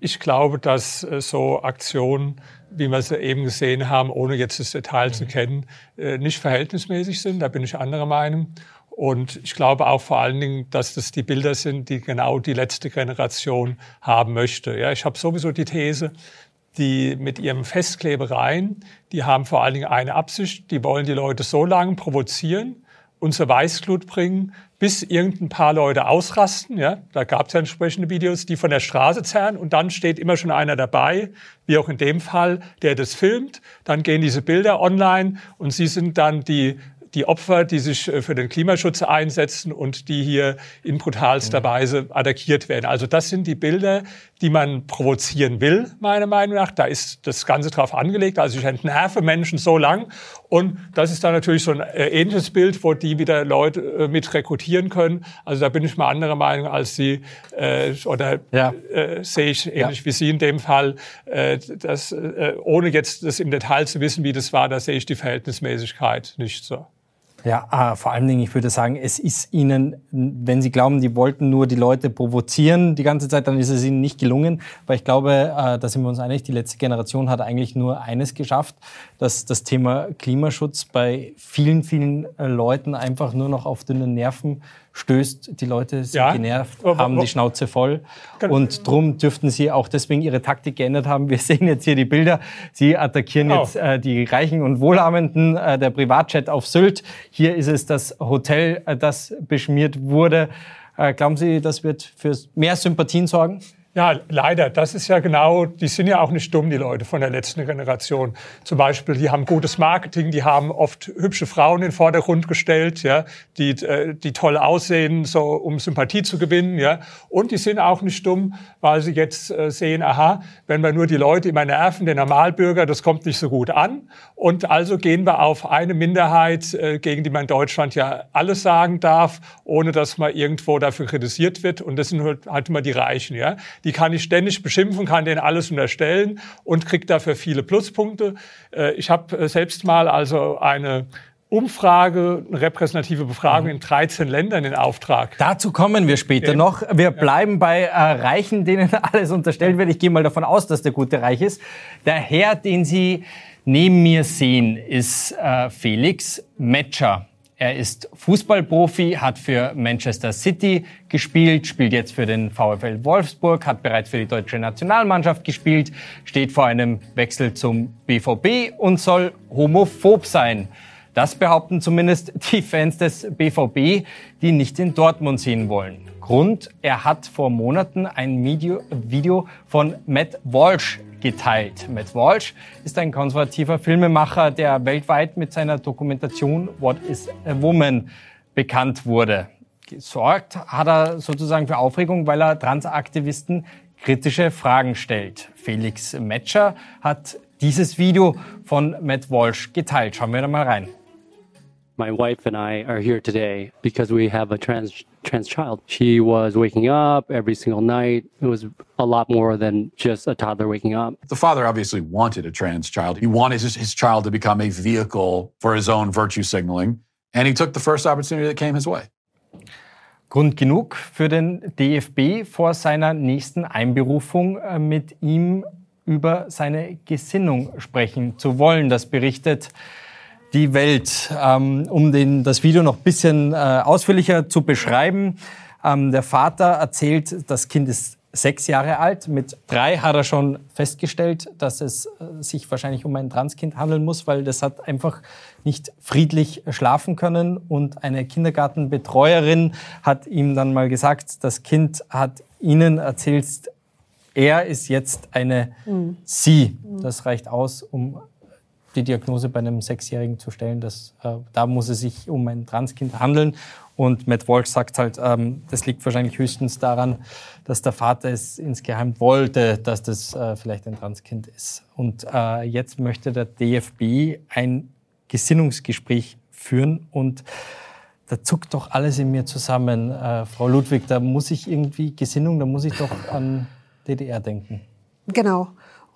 ich glaube, dass äh, so Aktionen, wie wir sie eben gesehen haben, ohne jetzt das Detail mhm. zu kennen, äh, nicht verhältnismäßig sind. Da bin ich anderer Meinung. Und ich glaube auch vor allen Dingen, dass das die Bilder sind, die genau die letzte Generation haben möchte. Ja, ich habe sowieso die These, die mit ihren Festklebereien, die haben vor allen Dingen eine Absicht, die wollen die Leute so lange provozieren und zur Weißglut bringen, bis irgendein paar Leute ausrasten. Ja, da gab es ja entsprechende Videos, die von der Straße zerren und dann steht immer schon einer dabei, wie auch in dem Fall, der das filmt. Dann gehen diese Bilder online und sie sind dann die die Opfer, die sich äh, für den Klimaschutz einsetzen und die hier in brutalster mhm. Weise attackiert werden. Also das sind die Bilder, die man provozieren will, meiner Meinung nach. Da ist das Ganze drauf angelegt. Also ich entnerve Menschen so lang. Und das ist dann natürlich so ein äh, ähnliches Bild, wo die wieder Leute äh, mit rekrutieren können. Also da bin ich mal anderer Meinung als Sie äh, oder ja. äh, sehe ich ähnlich ja. wie Sie in dem Fall. Äh, dass, äh, ohne jetzt das im Detail zu wissen, wie das war, da sehe ich die Verhältnismäßigkeit nicht so. Ja, äh, vor allen Dingen, ich würde sagen, es ist Ihnen, wenn Sie glauben, die wollten nur die Leute provozieren die ganze Zeit, dann ist es Ihnen nicht gelungen. Weil ich glaube, äh, da sind wir uns einig, die letzte Generation hat eigentlich nur eines geschafft, dass das Thema Klimaschutz bei vielen, vielen äh, Leuten einfach nur noch auf dünne Nerven stößt. Die Leute sind ja. genervt, haben die Schnauze voll. Genau. Und drum dürften sie auch deswegen ihre Taktik geändert haben. Wir sehen jetzt hier die Bilder. Sie attackieren oh. jetzt äh, die Reichen und Wohlhabenden. Äh, der Privatchat auf Sylt. Hier ist es das Hotel, äh, das beschmiert wurde. Äh, glauben Sie, das wird für mehr Sympathien sorgen? Ja, leider. Das ist ja genau, die sind ja auch nicht dumm, die Leute von der letzten Generation. Zum Beispiel, die haben gutes Marketing, die haben oft hübsche Frauen in den Vordergrund gestellt, ja, die, äh, die toll aussehen, so um Sympathie zu gewinnen, ja. Und die sind auch nicht dumm, weil sie jetzt äh, sehen, aha, wenn wir nur die Leute immer nerven, den Normalbürger, das kommt nicht so gut an. Und also gehen wir auf eine Minderheit, äh, gegen die man in Deutschland ja alles sagen darf, ohne dass man irgendwo dafür kritisiert wird. Und das sind halt, halt immer die Reichen, ja die kann ich ständig beschimpfen, kann denen alles unterstellen und kriege dafür viele Pluspunkte. Äh, ich habe äh, selbst mal also eine Umfrage, eine repräsentative Befragung in 13 Ländern in Auftrag. Dazu kommen wir später noch. Wir bleiben bei äh, Reichen, denen alles unterstellt wird. Ich gehe mal davon aus, dass der gute Reich ist. Der Herr, den Sie neben mir sehen, ist äh, Felix Metscher. Er ist Fußballprofi, hat für Manchester City gespielt, spielt jetzt für den VfL Wolfsburg, hat bereits für die deutsche Nationalmannschaft gespielt, steht vor einem Wechsel zum BVB und soll homophob sein. Das behaupten zumindest die Fans des BVB, die nicht in Dortmund sehen wollen. Grund, er hat vor Monaten ein Video, von Matt Walsh geteilt. Matt Walsh ist ein konservativer Filmemacher, der weltweit mit seiner Dokumentation What is a Woman bekannt wurde. Gesorgt hat er sozusagen für Aufregung, weil er Transaktivisten kritische Fragen stellt. Felix Metscher hat dieses Video von Matt Walsh geteilt. Schauen wir da mal rein. My wife and I are here today because we have a trans trans child. She was waking up every single night. It was a lot more than just a toddler waking up. The father obviously wanted a trans child. He wanted his, his child to become a vehicle for his own virtue signaling. And he took the first opportunity that came his way. Grund genug für den DFB vor seiner nächsten Einberufung äh, mit ihm über seine Gesinnung sprechen zu wollen. Das berichtet die Welt. Ähm, um den, das Video noch ein bisschen äh, ausführlicher zu beschreiben. Ähm, der Vater erzählt, das Kind ist sechs Jahre alt. Mit drei hat er schon festgestellt, dass es äh, sich wahrscheinlich um ein Transkind handeln muss, weil das hat einfach nicht friedlich schlafen können. Und eine Kindergartenbetreuerin hat ihm dann mal gesagt, das Kind hat ihnen erzählt, er ist jetzt eine mhm. Sie. Das reicht aus, um die Diagnose bei einem Sechsjährigen zu stellen. Dass, äh, da muss es sich um ein Transkind handeln. Und Matt Walsh sagt halt, ähm, das liegt wahrscheinlich höchstens daran, dass der Vater es insgeheim wollte, dass das äh, vielleicht ein Transkind ist. Und äh, jetzt möchte der DFB ein Gesinnungsgespräch führen und da zuckt doch alles in mir zusammen. Äh, Frau Ludwig, da muss ich irgendwie Gesinnung, da muss ich doch an DDR denken. Genau.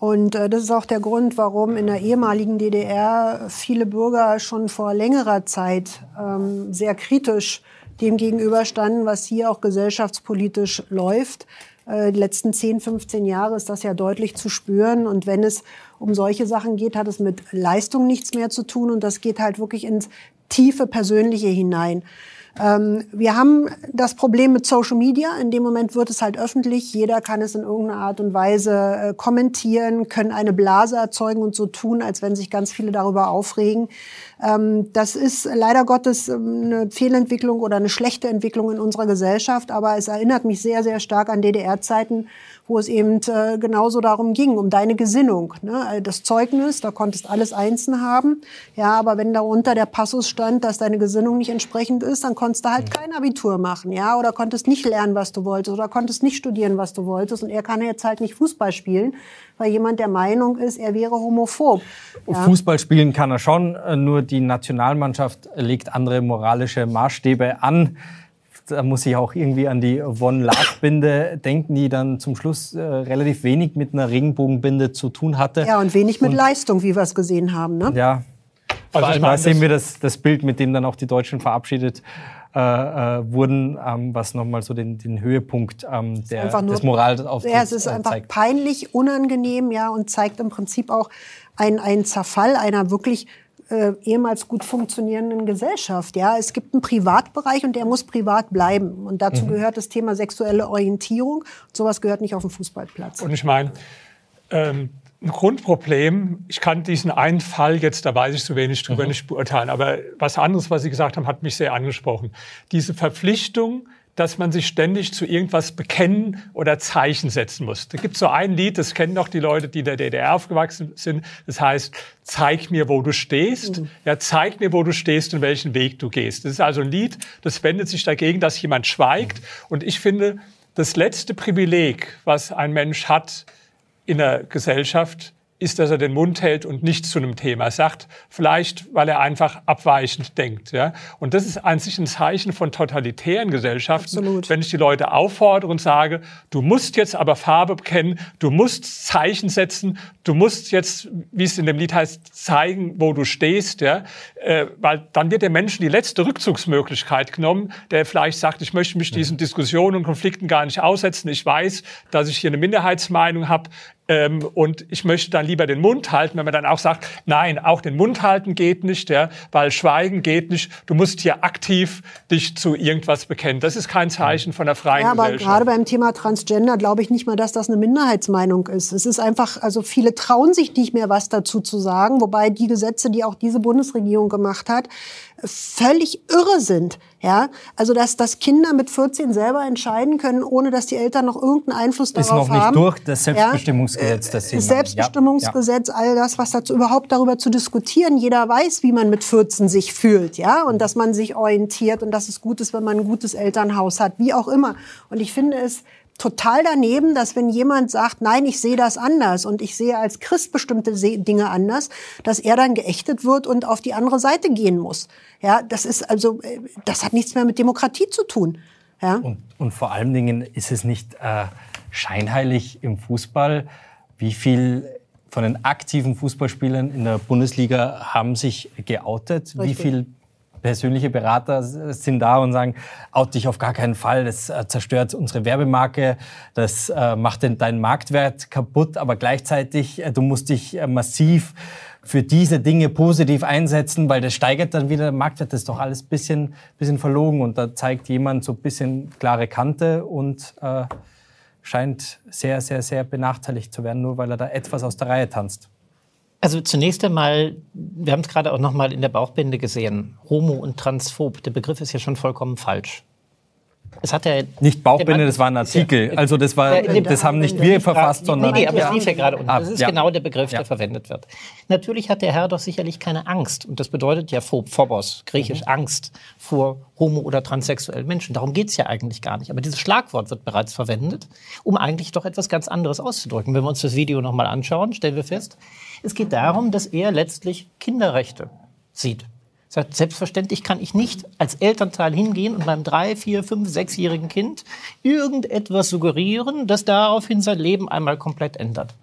Und äh, das ist auch der Grund, warum in der ehemaligen DDR viele Bürger schon vor längerer Zeit ähm, sehr kritisch dem gegenüberstanden, was hier auch gesellschaftspolitisch läuft. Äh, die letzten 10, 15 Jahre ist das ja deutlich zu spüren. Und wenn es um solche Sachen geht, hat es mit Leistung nichts mehr zu tun. Und das geht halt wirklich ins tiefe Persönliche hinein. Ähm, wir haben das Problem mit Social Media. In dem Moment wird es halt öffentlich. Jeder kann es in irgendeiner Art und Weise äh, kommentieren, können eine Blase erzeugen und so tun, als wenn sich ganz viele darüber aufregen. Ähm, das ist leider Gottes ähm, eine Fehlentwicklung oder eine schlechte Entwicklung in unserer Gesellschaft. Aber es erinnert mich sehr, sehr stark an DDR-Zeiten, wo es eben äh, genauso darum ging, um deine Gesinnung. Ne? Das Zeugnis, da konntest alles einzeln haben. Ja, aber wenn darunter der Passus stand, dass deine Gesinnung nicht entsprechend ist, dann konntest du halt kein Abitur machen, ja, oder konntest nicht lernen, was du wolltest, oder konntest nicht studieren, was du wolltest. Und er kann jetzt halt nicht Fußball spielen, weil jemand der Meinung ist, er wäre homophob. Ja? Fußball spielen kann er schon, äh, nur die Nationalmannschaft legt andere moralische Maßstäbe an da muss ich auch irgendwie an die One-Love-Binde denken, die dann zum Schluss äh, relativ wenig mit einer Regenbogenbinde zu tun hatte. Ja, und wenig mit und, Leistung, wie wir es gesehen haben. Ne? Ja, also da sehen wir das, das Bild, mit dem dann auch die Deutschen verabschiedet äh, äh, wurden, ähm, was nochmal so den, den Höhepunkt ähm, der, nur, des Moralauftritts Ja, es ist einfach zeigt. peinlich, unangenehm, ja, und zeigt im Prinzip auch einen Zerfall einer wirklich äh, ehemals gut funktionierenden Gesellschaft. Ja, es gibt einen Privatbereich und der muss privat bleiben. Und dazu mhm. gehört das Thema sexuelle Orientierung. Und sowas gehört nicht auf dem Fußballplatz. Und ich meine, ähm, ein Grundproblem, ich kann diesen einen Fall jetzt, da weiß ich zu wenig drüber, mhm. nicht beurteilen, aber was anderes, was Sie gesagt haben, hat mich sehr angesprochen. Diese Verpflichtung, dass man sich ständig zu irgendwas bekennen oder Zeichen setzen muss. Da gibt so ein Lied, das kennen doch die Leute, die in der DDR aufgewachsen sind. Das heißt, zeig mir, wo du stehst. Mhm. Ja, zeig mir, wo du stehst und welchen Weg du gehst. Das ist also ein Lied, das wendet sich dagegen, dass jemand schweigt. Und ich finde, das letzte Privileg, was ein Mensch hat in der Gesellschaft, ist, dass er den Mund hält und nichts zu einem Thema sagt. Vielleicht, weil er einfach abweichend denkt. Ja? Und das ist an sich ein Zeichen von totalitären Gesellschaften, Absolut. wenn ich die Leute auffordere und sage, du musst jetzt aber Farbe bekennen, du musst Zeichen setzen, du musst jetzt, wie es in dem Lied heißt, zeigen, wo du stehst. Ja? Äh, weil dann wird der Menschen die letzte Rückzugsmöglichkeit genommen, der vielleicht sagt, ich möchte mich diesen Diskussionen und Konflikten gar nicht aussetzen. Ich weiß, dass ich hier eine Minderheitsmeinung habe. Ähm, und ich möchte dann lieber den Mund halten, wenn man dann auch sagt, nein, auch den Mund halten geht nicht, ja, weil Schweigen geht nicht. Du musst hier aktiv dich zu irgendwas bekennen. Das ist kein Zeichen von der freien ja, aber Gesellschaft. Gerade beim Thema Transgender glaube ich nicht mal, dass das eine Minderheitsmeinung ist. Es ist einfach, also viele trauen sich nicht mehr, was dazu zu sagen, wobei die Gesetze, die auch diese Bundesregierung gemacht hat, völlig irre sind. Ja, also dass, dass Kinder mit 14 selber entscheiden können, ohne dass die Eltern noch irgendeinen Einfluss darauf haben. Ist noch nicht durch, das Selbstbestimmungsgesetz. Das, das Selbstbestimmungsgesetz, all das, was dazu überhaupt darüber zu diskutieren. Jeder weiß, wie man mit 14 sich fühlt, ja, und dass man sich orientiert und dass es gut ist, wenn man ein gutes Elternhaus hat, wie auch immer. Und ich finde es total daneben, dass wenn jemand sagt, nein, ich sehe das anders und ich sehe als Christ bestimmte Dinge anders, dass er dann geächtet wird und auf die andere Seite gehen muss. Ja, das ist also, äh, das hat nichts mehr mit Demokratie zu tun. Ja? Und, und vor allen Dingen ist es nicht äh, scheinheilig im Fußball, wie viel von den aktiven Fußballspielern in der Bundesliga haben sich geoutet, Richtig. wie viel persönliche Berater sind da und sagen, out dich auf gar keinen Fall, das äh, zerstört unsere Werbemarke, das äh, macht deinen Marktwert kaputt, aber gleichzeitig, äh, du musst dich massiv für diese Dinge positiv einsetzen, weil das steigert dann wieder den Marktwert. Das ist doch alles bisschen, bisschen verlogen und da zeigt jemand so ein bisschen klare Kante und äh, scheint sehr, sehr, sehr benachteiligt zu werden, nur weil er da etwas aus der Reihe tanzt. Also zunächst einmal, wir haben es gerade auch noch mal in der Bauchbinde gesehen, Homo und Transphob, der Begriff ist ja schon vollkommen falsch. Es hat ja nicht Bauchbinde, das war ein Artikel. Ja, also das war, das haben nicht wir verfasst, sondern nee, nee, aber es lief ja gerade unten. Das ist ja. genau der Begriff, der verwendet wird. Natürlich hat der Herr doch sicherlich keine Angst und das bedeutet ja Phobos, griechisch mhm. Angst vor homo- oder transsexuellen Menschen. Darum geht es ja eigentlich gar nicht. Aber dieses Schlagwort wird bereits verwendet, um eigentlich doch etwas ganz anderes auszudrücken. Wenn wir uns das Video noch mal anschauen, stellen wir fest, es geht darum, dass er letztlich Kinderrechte sieht. Sagt, selbstverständlich kann ich nicht als Elternteil hingehen und meinem drei, vier, fünf, sechsjährigen Kind irgendetwas suggerieren, das daraufhin sein Leben einmal komplett ändert.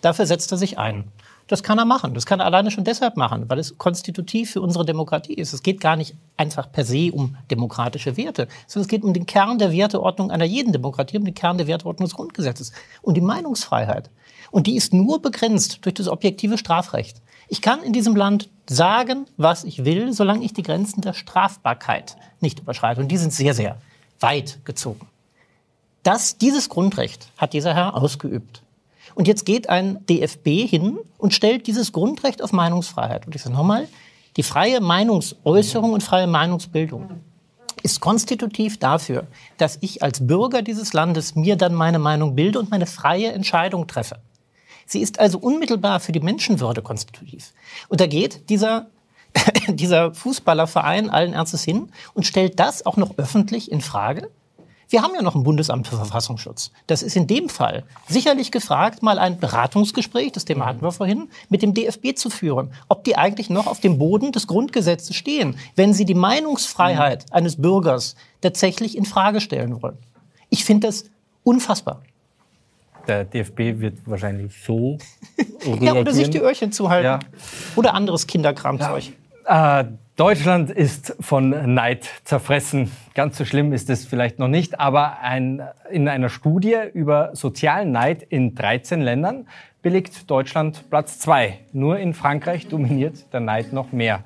Dafür setzt er sich ein. Das kann er machen. Das kann er alleine schon deshalb machen, weil es konstitutiv für unsere Demokratie ist. Es geht gar nicht einfach per se um demokratische Werte, sondern es geht um den Kern der Werteordnung einer jeden Demokratie, um den Kern der Werteordnung des Grundgesetzes, um die Meinungsfreiheit. Und die ist nur begrenzt durch das objektive Strafrecht. Ich kann in diesem Land sagen, was ich will, solange ich die Grenzen der Strafbarkeit nicht überschreite. Und die sind sehr, sehr weit gezogen. Das, dieses Grundrecht hat dieser Herr ausgeübt. Und jetzt geht ein DFB hin und stellt dieses Grundrecht auf Meinungsfreiheit. Und ich sage nochmal, die freie Meinungsäußerung und freie Meinungsbildung ist konstitutiv dafür, dass ich als Bürger dieses Landes mir dann meine Meinung bilde und meine freie Entscheidung treffe. Sie ist also unmittelbar für die Menschenwürde konstitutiv. Und da geht dieser, dieser Fußballerverein allen Ernstes hin und stellt das auch noch öffentlich in Frage wir haben ja noch ein Bundesamt für Verfassungsschutz. Das ist in dem Fall sicherlich gefragt, mal ein Beratungsgespräch, das Thema hatten wir vorhin, mit dem DFB zu führen, ob die eigentlich noch auf dem Boden des Grundgesetzes stehen, wenn sie die Meinungsfreiheit mhm. eines Bürgers tatsächlich in Frage stellen wollen. Ich finde das unfassbar. Der DFB wird wahrscheinlich so reagieren. ja, oder sich die Öhrchen zuhalten. Ja. Oder anderes Kinderkramzeug. Ja. Äh, Deutschland ist von Neid zerfressen. Ganz so schlimm ist es vielleicht noch nicht, aber ein, in einer Studie über sozialen Neid in 13 Ländern belegt Deutschland Platz zwei. Nur in Frankreich dominiert der Neid noch mehr.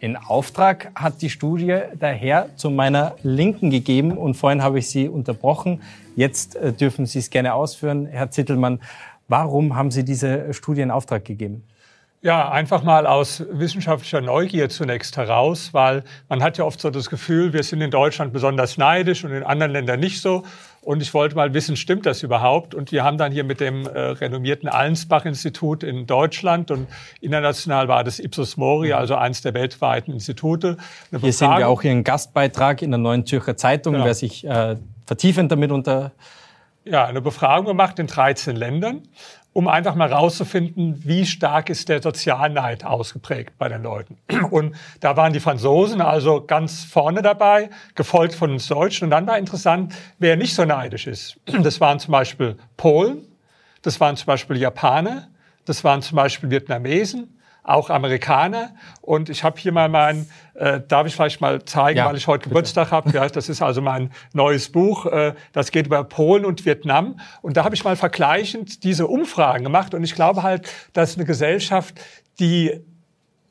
In Auftrag hat die Studie daher zu meiner Linken gegeben und vorhin habe ich Sie unterbrochen. Jetzt äh, dürfen Sie es gerne ausführen. Herr Zittelmann, warum haben Sie diese Studie in Auftrag gegeben? Ja, einfach mal aus wissenschaftlicher Neugier zunächst heraus, weil man hat ja oft so das Gefühl, wir sind in Deutschland besonders neidisch und in anderen Ländern nicht so. Und ich wollte mal wissen, stimmt das überhaupt? Und wir haben dann hier mit dem äh, renommierten Allensbach-Institut in Deutschland und international war das Ipsos Mori, also eines der weltweiten Institute. Hier sehen wir auch einen Gastbeitrag in der Neuen Zürcher Zeitung, genau. wer sich äh, vertiefend damit unter... Ja, eine Befragung gemacht in 13 Ländern um einfach mal rauszufinden, wie stark ist der Sozialneid ausgeprägt bei den Leuten. Und da waren die Franzosen also ganz vorne dabei, gefolgt von uns Deutschen. Und dann war interessant, wer nicht so neidisch ist. Das waren zum Beispiel Polen, das waren zum Beispiel Japaner, das waren zum Beispiel Vietnamesen, auch Amerikaner. Und ich habe hier mal mein, äh, darf ich vielleicht mal zeigen, ja, weil ich heute bitte. Geburtstag habe. Ja, das ist also mein neues Buch. Äh, das geht über Polen und Vietnam. Und da habe ich mal vergleichend diese Umfragen gemacht. Und ich glaube halt, dass eine Gesellschaft, die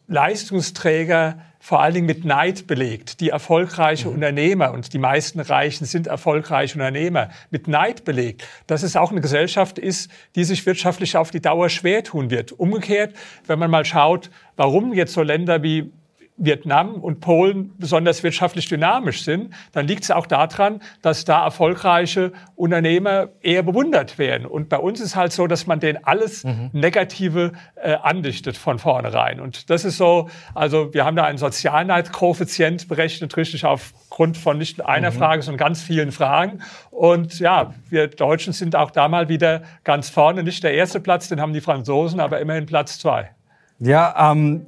Leistungsträger vor allen Dingen mit Neid belegt. Die erfolgreiche mhm. Unternehmer und die meisten Reichen sind erfolgreiche Unternehmer mit Neid belegt. Dass es auch eine Gesellschaft ist, die sich wirtschaftlich auf die Dauer schwer tun wird. Umgekehrt, wenn man mal schaut, warum jetzt so Länder wie Vietnam und Polen besonders wirtschaftlich dynamisch sind, dann liegt es auch daran, dass da erfolgreiche Unternehmer eher bewundert werden. Und bei uns ist halt so, dass man denen alles mhm. Negative äh, andichtet von vornherein. Und das ist so, also wir haben da einen Sozialneidkoeffizient berechnet, richtig aufgrund von nicht einer mhm. Frage, sondern ganz vielen Fragen. Und ja, wir Deutschen sind auch da mal wieder ganz vorne. Nicht der erste Platz, den haben die Franzosen, aber immerhin Platz zwei. Ja, ähm,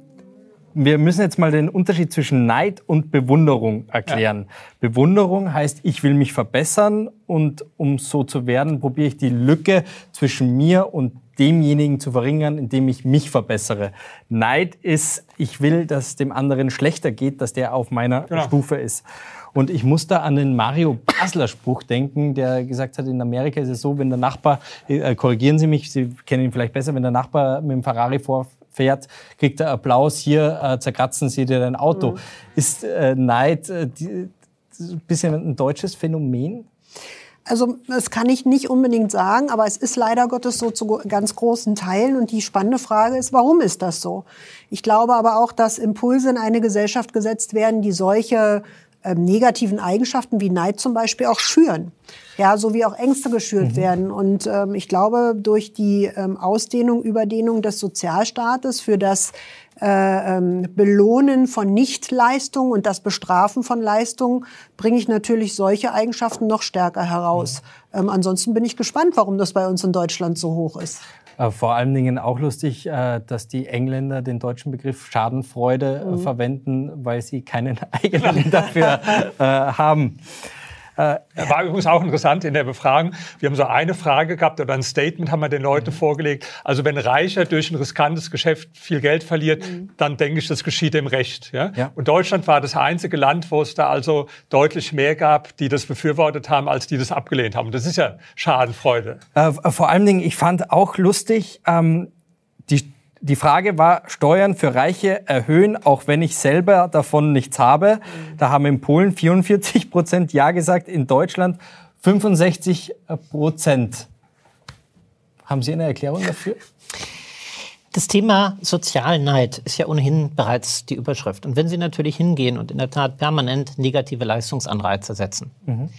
wir müssen jetzt mal den Unterschied zwischen Neid und Bewunderung erklären. Ja. Bewunderung heißt, ich will mich verbessern und um so zu werden, probiere ich die Lücke zwischen mir und demjenigen zu verringern, indem ich mich verbessere. Neid ist, ich will, dass es dem anderen schlechter geht, dass der auf meiner genau. Stufe ist. Und ich muss da an den Mario Basler Spruch denken, der gesagt hat, in Amerika ist es so, wenn der Nachbar, äh, korrigieren Sie mich, Sie kennen ihn vielleicht besser, wenn der Nachbar mit dem Ferrari vor, fährt, kriegt er Applaus, hier äh, zerkratzen sie dir dein Auto. Mhm. Ist äh, Neid äh, die, ein bisschen ein deutsches Phänomen? Also das kann ich nicht unbedingt sagen, aber es ist leider Gottes so zu ganz großen Teilen. Und die spannende Frage ist, warum ist das so? Ich glaube aber auch, dass Impulse in eine Gesellschaft gesetzt werden, die solche ähm, negativen Eigenschaften wie Neid zum Beispiel auch schüren. Ja, so wie auch Ängste geschürt mhm. werden. Und ähm, ich glaube, durch die ähm, Ausdehnung, Überdehnung des Sozialstaates für das äh, ähm, Belohnen von Nichtleistung und das Bestrafen von Leistung bringe ich natürlich solche Eigenschaften noch stärker heraus. Mhm. Ähm, ansonsten bin ich gespannt, warum das bei uns in Deutschland so hoch ist. Äh, vor allen Dingen auch lustig, äh, dass die Engländer den deutschen Begriff Schadenfreude äh, mhm. verwenden, weil sie keinen eigenen dafür haben. Äh, war übrigens auch interessant in der Befragung. Wir haben so eine Frage gehabt oder ein Statement haben wir den Leuten mhm. vorgelegt. Also wenn Reicher durch ein riskantes Geschäft viel Geld verliert, mhm. dann denke ich, das geschieht dem Recht. Ja? ja? Und Deutschland war das einzige Land, wo es da also deutlich mehr gab, die das befürwortet haben, als die das abgelehnt haben. Das ist ja Schadenfreude. Äh, vor allen Dingen, ich fand auch lustig, ähm, die die Frage war, Steuern für Reiche erhöhen, auch wenn ich selber davon nichts habe. Da haben in Polen 44 Prozent Ja gesagt, in Deutschland 65 Prozent. Haben Sie eine Erklärung dafür? Das Thema Sozialneid ist ja ohnehin bereits die Überschrift. Und wenn Sie natürlich hingehen und in der Tat permanent negative Leistungsanreize setzen, mhm.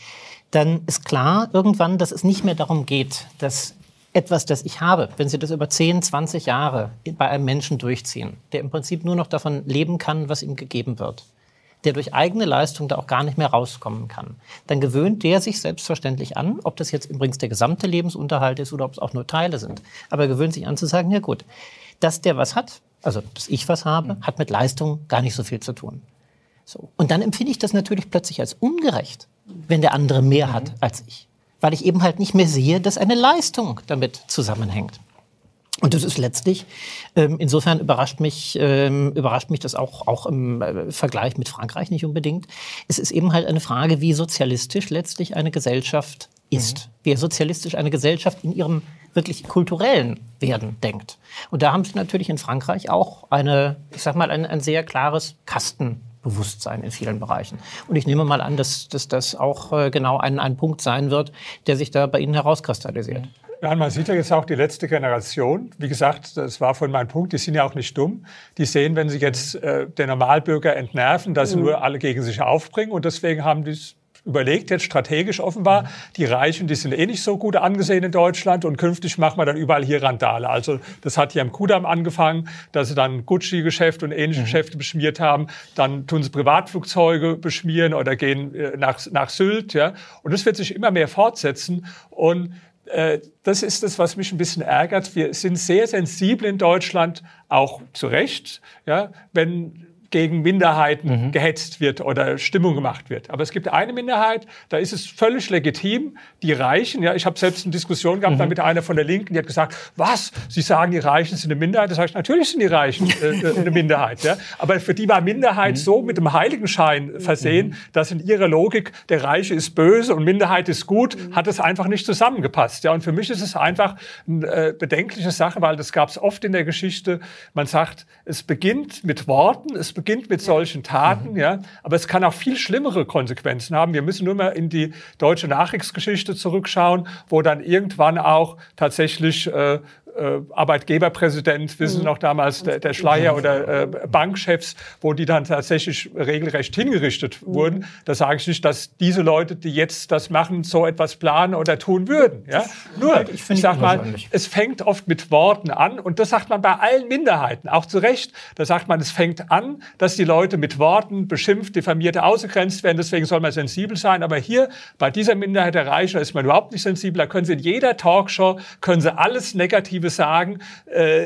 dann ist klar irgendwann, dass es nicht mehr darum geht, dass etwas, das ich habe, wenn Sie das über 10, 20 Jahre bei einem Menschen durchziehen, der im Prinzip nur noch davon leben kann, was ihm gegeben wird, der durch eigene Leistung da auch gar nicht mehr rauskommen kann, dann gewöhnt der sich selbstverständlich an, ob das jetzt übrigens der gesamte Lebensunterhalt ist oder ob es auch nur Teile sind. Aber er gewöhnt sich an zu sagen, ja gut, dass der was hat, also dass ich was habe, hat mit Leistung gar nicht so viel zu tun. So. Und dann empfinde ich das natürlich plötzlich als ungerecht, wenn der andere mehr mhm. hat als ich weil ich eben halt nicht mehr sehe, dass eine Leistung damit zusammenhängt. Und das ist letztlich, ähm, insofern überrascht mich, ähm, überrascht mich das auch, auch im äh, Vergleich mit Frankreich nicht unbedingt. Es ist eben halt eine Frage, wie sozialistisch letztlich eine Gesellschaft ist. Mhm. Wie sozialistisch eine Gesellschaft in ihrem wirklich kulturellen Werden denkt. Und da haben sie natürlich in Frankreich auch eine, ich sag mal, ein, ein sehr klares Kasten Bewusstsein in vielen Bereichen. Und ich nehme mal an, dass, dass das auch äh, genau ein, ein Punkt sein wird, der sich da bei Ihnen herauskristallisiert. Ja, man sieht ja jetzt auch die letzte Generation. Wie gesagt, das war von meinem Punkt, die sind ja auch nicht dumm. Die sehen, wenn sie jetzt äh, den Normalbürger entnerven, dass sie mhm. nur alle gegen sich aufbringen. Und deswegen haben die überlegt, jetzt strategisch offenbar, die Reichen, die sind eh nicht so gut angesehen in Deutschland und künftig machen wir dann überall hier Randale. Also das hat hier im Kudamm angefangen, dass sie dann Gucci-Geschäfte und ähnliche mhm. Geschäfte beschmiert haben. Dann tun sie Privatflugzeuge beschmieren oder gehen äh, nach, nach Sylt. Ja. Und das wird sich immer mehr fortsetzen. Und äh, das ist das, was mich ein bisschen ärgert. Wir sind sehr sensibel in Deutschland, auch zu Recht, ja, wenn gegen Minderheiten mhm. gehetzt wird oder Stimmung gemacht wird. Aber es gibt eine Minderheit, da ist es völlig legitim, die Reichen, ja, ich habe selbst eine Diskussion gehabt mhm. mit einer von der Linken, die hat gesagt, was, Sie sagen, die Reichen sind eine Minderheit? Das heißt, natürlich sind die Reichen äh, äh eine Minderheit. Ja? Aber für die war Minderheit mhm. so mit dem Heiligenschein versehen, mhm. dass in ihrer Logik der Reiche ist böse und Minderheit ist gut, mhm. hat es einfach nicht zusammengepasst. Ja? Und für mich ist es einfach eine äh, bedenkliche Sache, weil das gab es oft in der Geschichte. Man sagt, es beginnt mit Worten, es beginnt mit solchen Taten, mhm. ja, aber es kann auch viel schlimmere Konsequenzen haben. Wir müssen nur mal in die deutsche Nachkriegsgeschichte zurückschauen, wo dann irgendwann auch tatsächlich äh, äh, Arbeitgeberpräsident, wissen Sie mhm. noch damals, der, der Schleier oder äh, Bankchefs, wo die dann tatsächlich regelrecht hingerichtet mhm. wurden. Da sage ich nicht, dass diese Leute, die jetzt das machen, so etwas planen oder tun würden. Ja? Nur, ich, ich sag mal, es fängt oft mit Worten an und das sagt man bei allen Minderheiten, auch zu Recht. Da sagt man, es fängt an, dass die Leute mit Worten beschimpft, diffamiert, ausgegrenzt werden. Deswegen soll man sensibel sein. Aber hier bei dieser Minderheit der Reichen ist man überhaupt nicht sensibel. Da können Sie in jeder Talkshow können Sie alles negativ Negatives sagen, äh,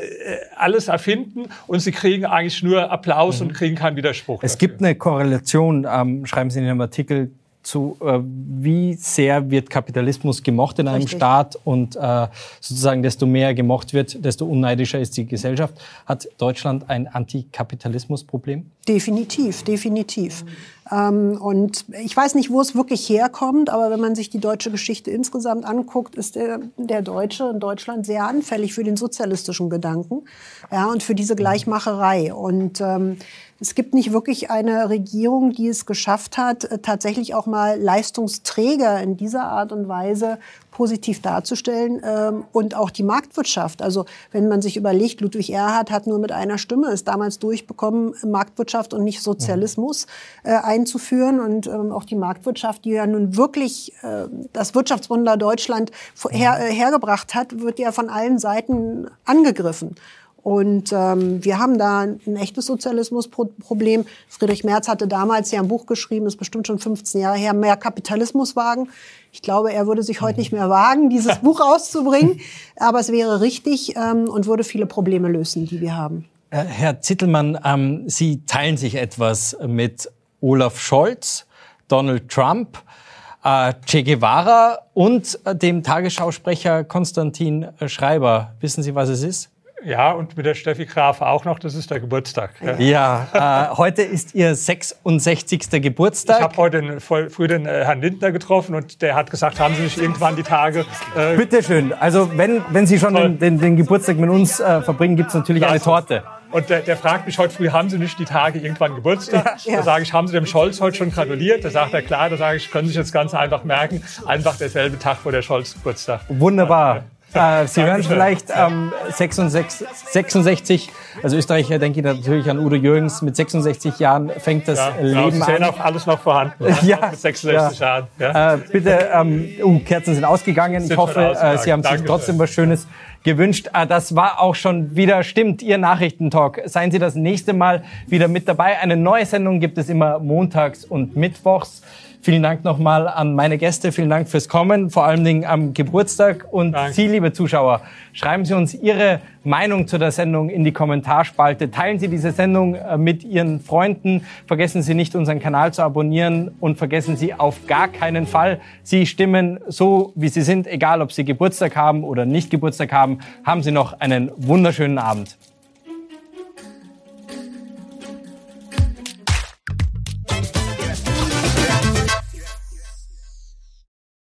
alles erfinden und sie kriegen eigentlich nur Applaus mhm. und kriegen keinen Widerspruch. Es dafür. gibt eine Korrelation, ähm, schreiben Sie in einem Artikel, zu, äh, wie sehr wird Kapitalismus gemocht in einem Richtig. Staat und äh, sozusagen desto mehr gemocht wird, desto unneidischer ist die Gesellschaft. Hat Deutschland ein Antikapitalismusproblem? Definitiv, definitiv. Ähm, und ich weiß nicht, wo es wirklich herkommt, aber wenn man sich die deutsche Geschichte insgesamt anguckt, ist der, der Deutsche in Deutschland sehr anfällig für den sozialistischen Gedanken ja, und für diese Gleichmacherei. Und ähm, es gibt nicht wirklich eine Regierung, die es geschafft hat, äh, tatsächlich auch mal Leistungsträger in dieser Art und Weise positiv darzustellen ähm, und auch die Marktwirtschaft. Also wenn man sich überlegt, Ludwig Erhard hat nur mit einer Stimme es damals durchbekommen, Marktwirtschaft und nicht Sozialismus äh, einzuführen und ähm, auch die Marktwirtschaft, die ja nun wirklich äh, das Wirtschaftswunder Deutschland her, äh, hergebracht hat, wird ja von allen Seiten angegriffen. Und ähm, wir haben da ein echtes Sozialismusproblem. Friedrich Merz hatte damals ja ein Buch geschrieben, ist bestimmt schon 15 Jahre her, mehr Kapitalismus wagen. Ich glaube, er würde sich heute nicht mehr wagen, dieses Buch auszubringen. Aber es wäre richtig ähm, und würde viele Probleme lösen, die wir haben. Äh, Herr Zittelmann, ähm, Sie teilen sich etwas mit Olaf Scholz, Donald Trump. äh, Che Guevara und äh, dem Tagesschausprecher Konstantin Schreiber. Wissen Sie, was es ist? Ja, und mit der Steffi Graf auch noch, das ist der Geburtstag. Ja, ja äh, heute ist Ihr 66. Geburtstag. Ich habe heute den, früh den äh, Herrn Lindner getroffen und der hat gesagt, haben Sie nicht irgendwann die Tage... Äh, Bitte schön. Also wenn, wenn Sie schon den, den, den, Geburtstag mit uns äh, verbringen, gibt es natürlich eine Torte. Und der, der, fragt mich heute früh, haben Sie nicht die Tage irgendwann Geburtstag? Ja, ja. Da sage ich, haben Sie dem Scholz heute schon gratuliert? Da sagt er, klar. Da sage ich, können Sie sich das Ganze einfach merken. Einfach derselbe Tag vor der Scholz Geburtstag. Wunderbar. Äh, Sie hören vielleicht ähm, 66, 66, also Österreicher denke ich natürlich an Udo Jürgens, mit 66 Jahren fängt das ja, Leben Sie sehen auch alles noch vorhanden. ja, mit 66 ja. Jahren. Ja. Äh, bitte, ähm, uh, Kerzen sind ausgegangen. Sind ich hoffe, äh, Sie haben Danke sich trotzdem was Schönes gewünscht. Äh, das war auch schon wieder stimmt, Ihr Nachrichtentalk. Seien Sie das nächste Mal wieder mit dabei. Eine neue Sendung gibt es immer montags und mittwochs. Vielen Dank nochmal an meine Gäste. Vielen Dank fürs Kommen, vor allen Dingen am Geburtstag. Und Danke. Sie, liebe Zuschauer, schreiben Sie uns Ihre Meinung zu der Sendung in die Kommentarspalte. Teilen Sie diese Sendung äh, mit Ihren Freunden. Vergessen Sie nicht, unseren Kanal zu abonnieren. Und vergessen Sie auf gar keinen Fall, Sie stimmen so, wie Sie sind, egal ob Sie Geburtstag haben oder nicht Geburtstag haben. Haben Sie noch einen wunderschönen Abend.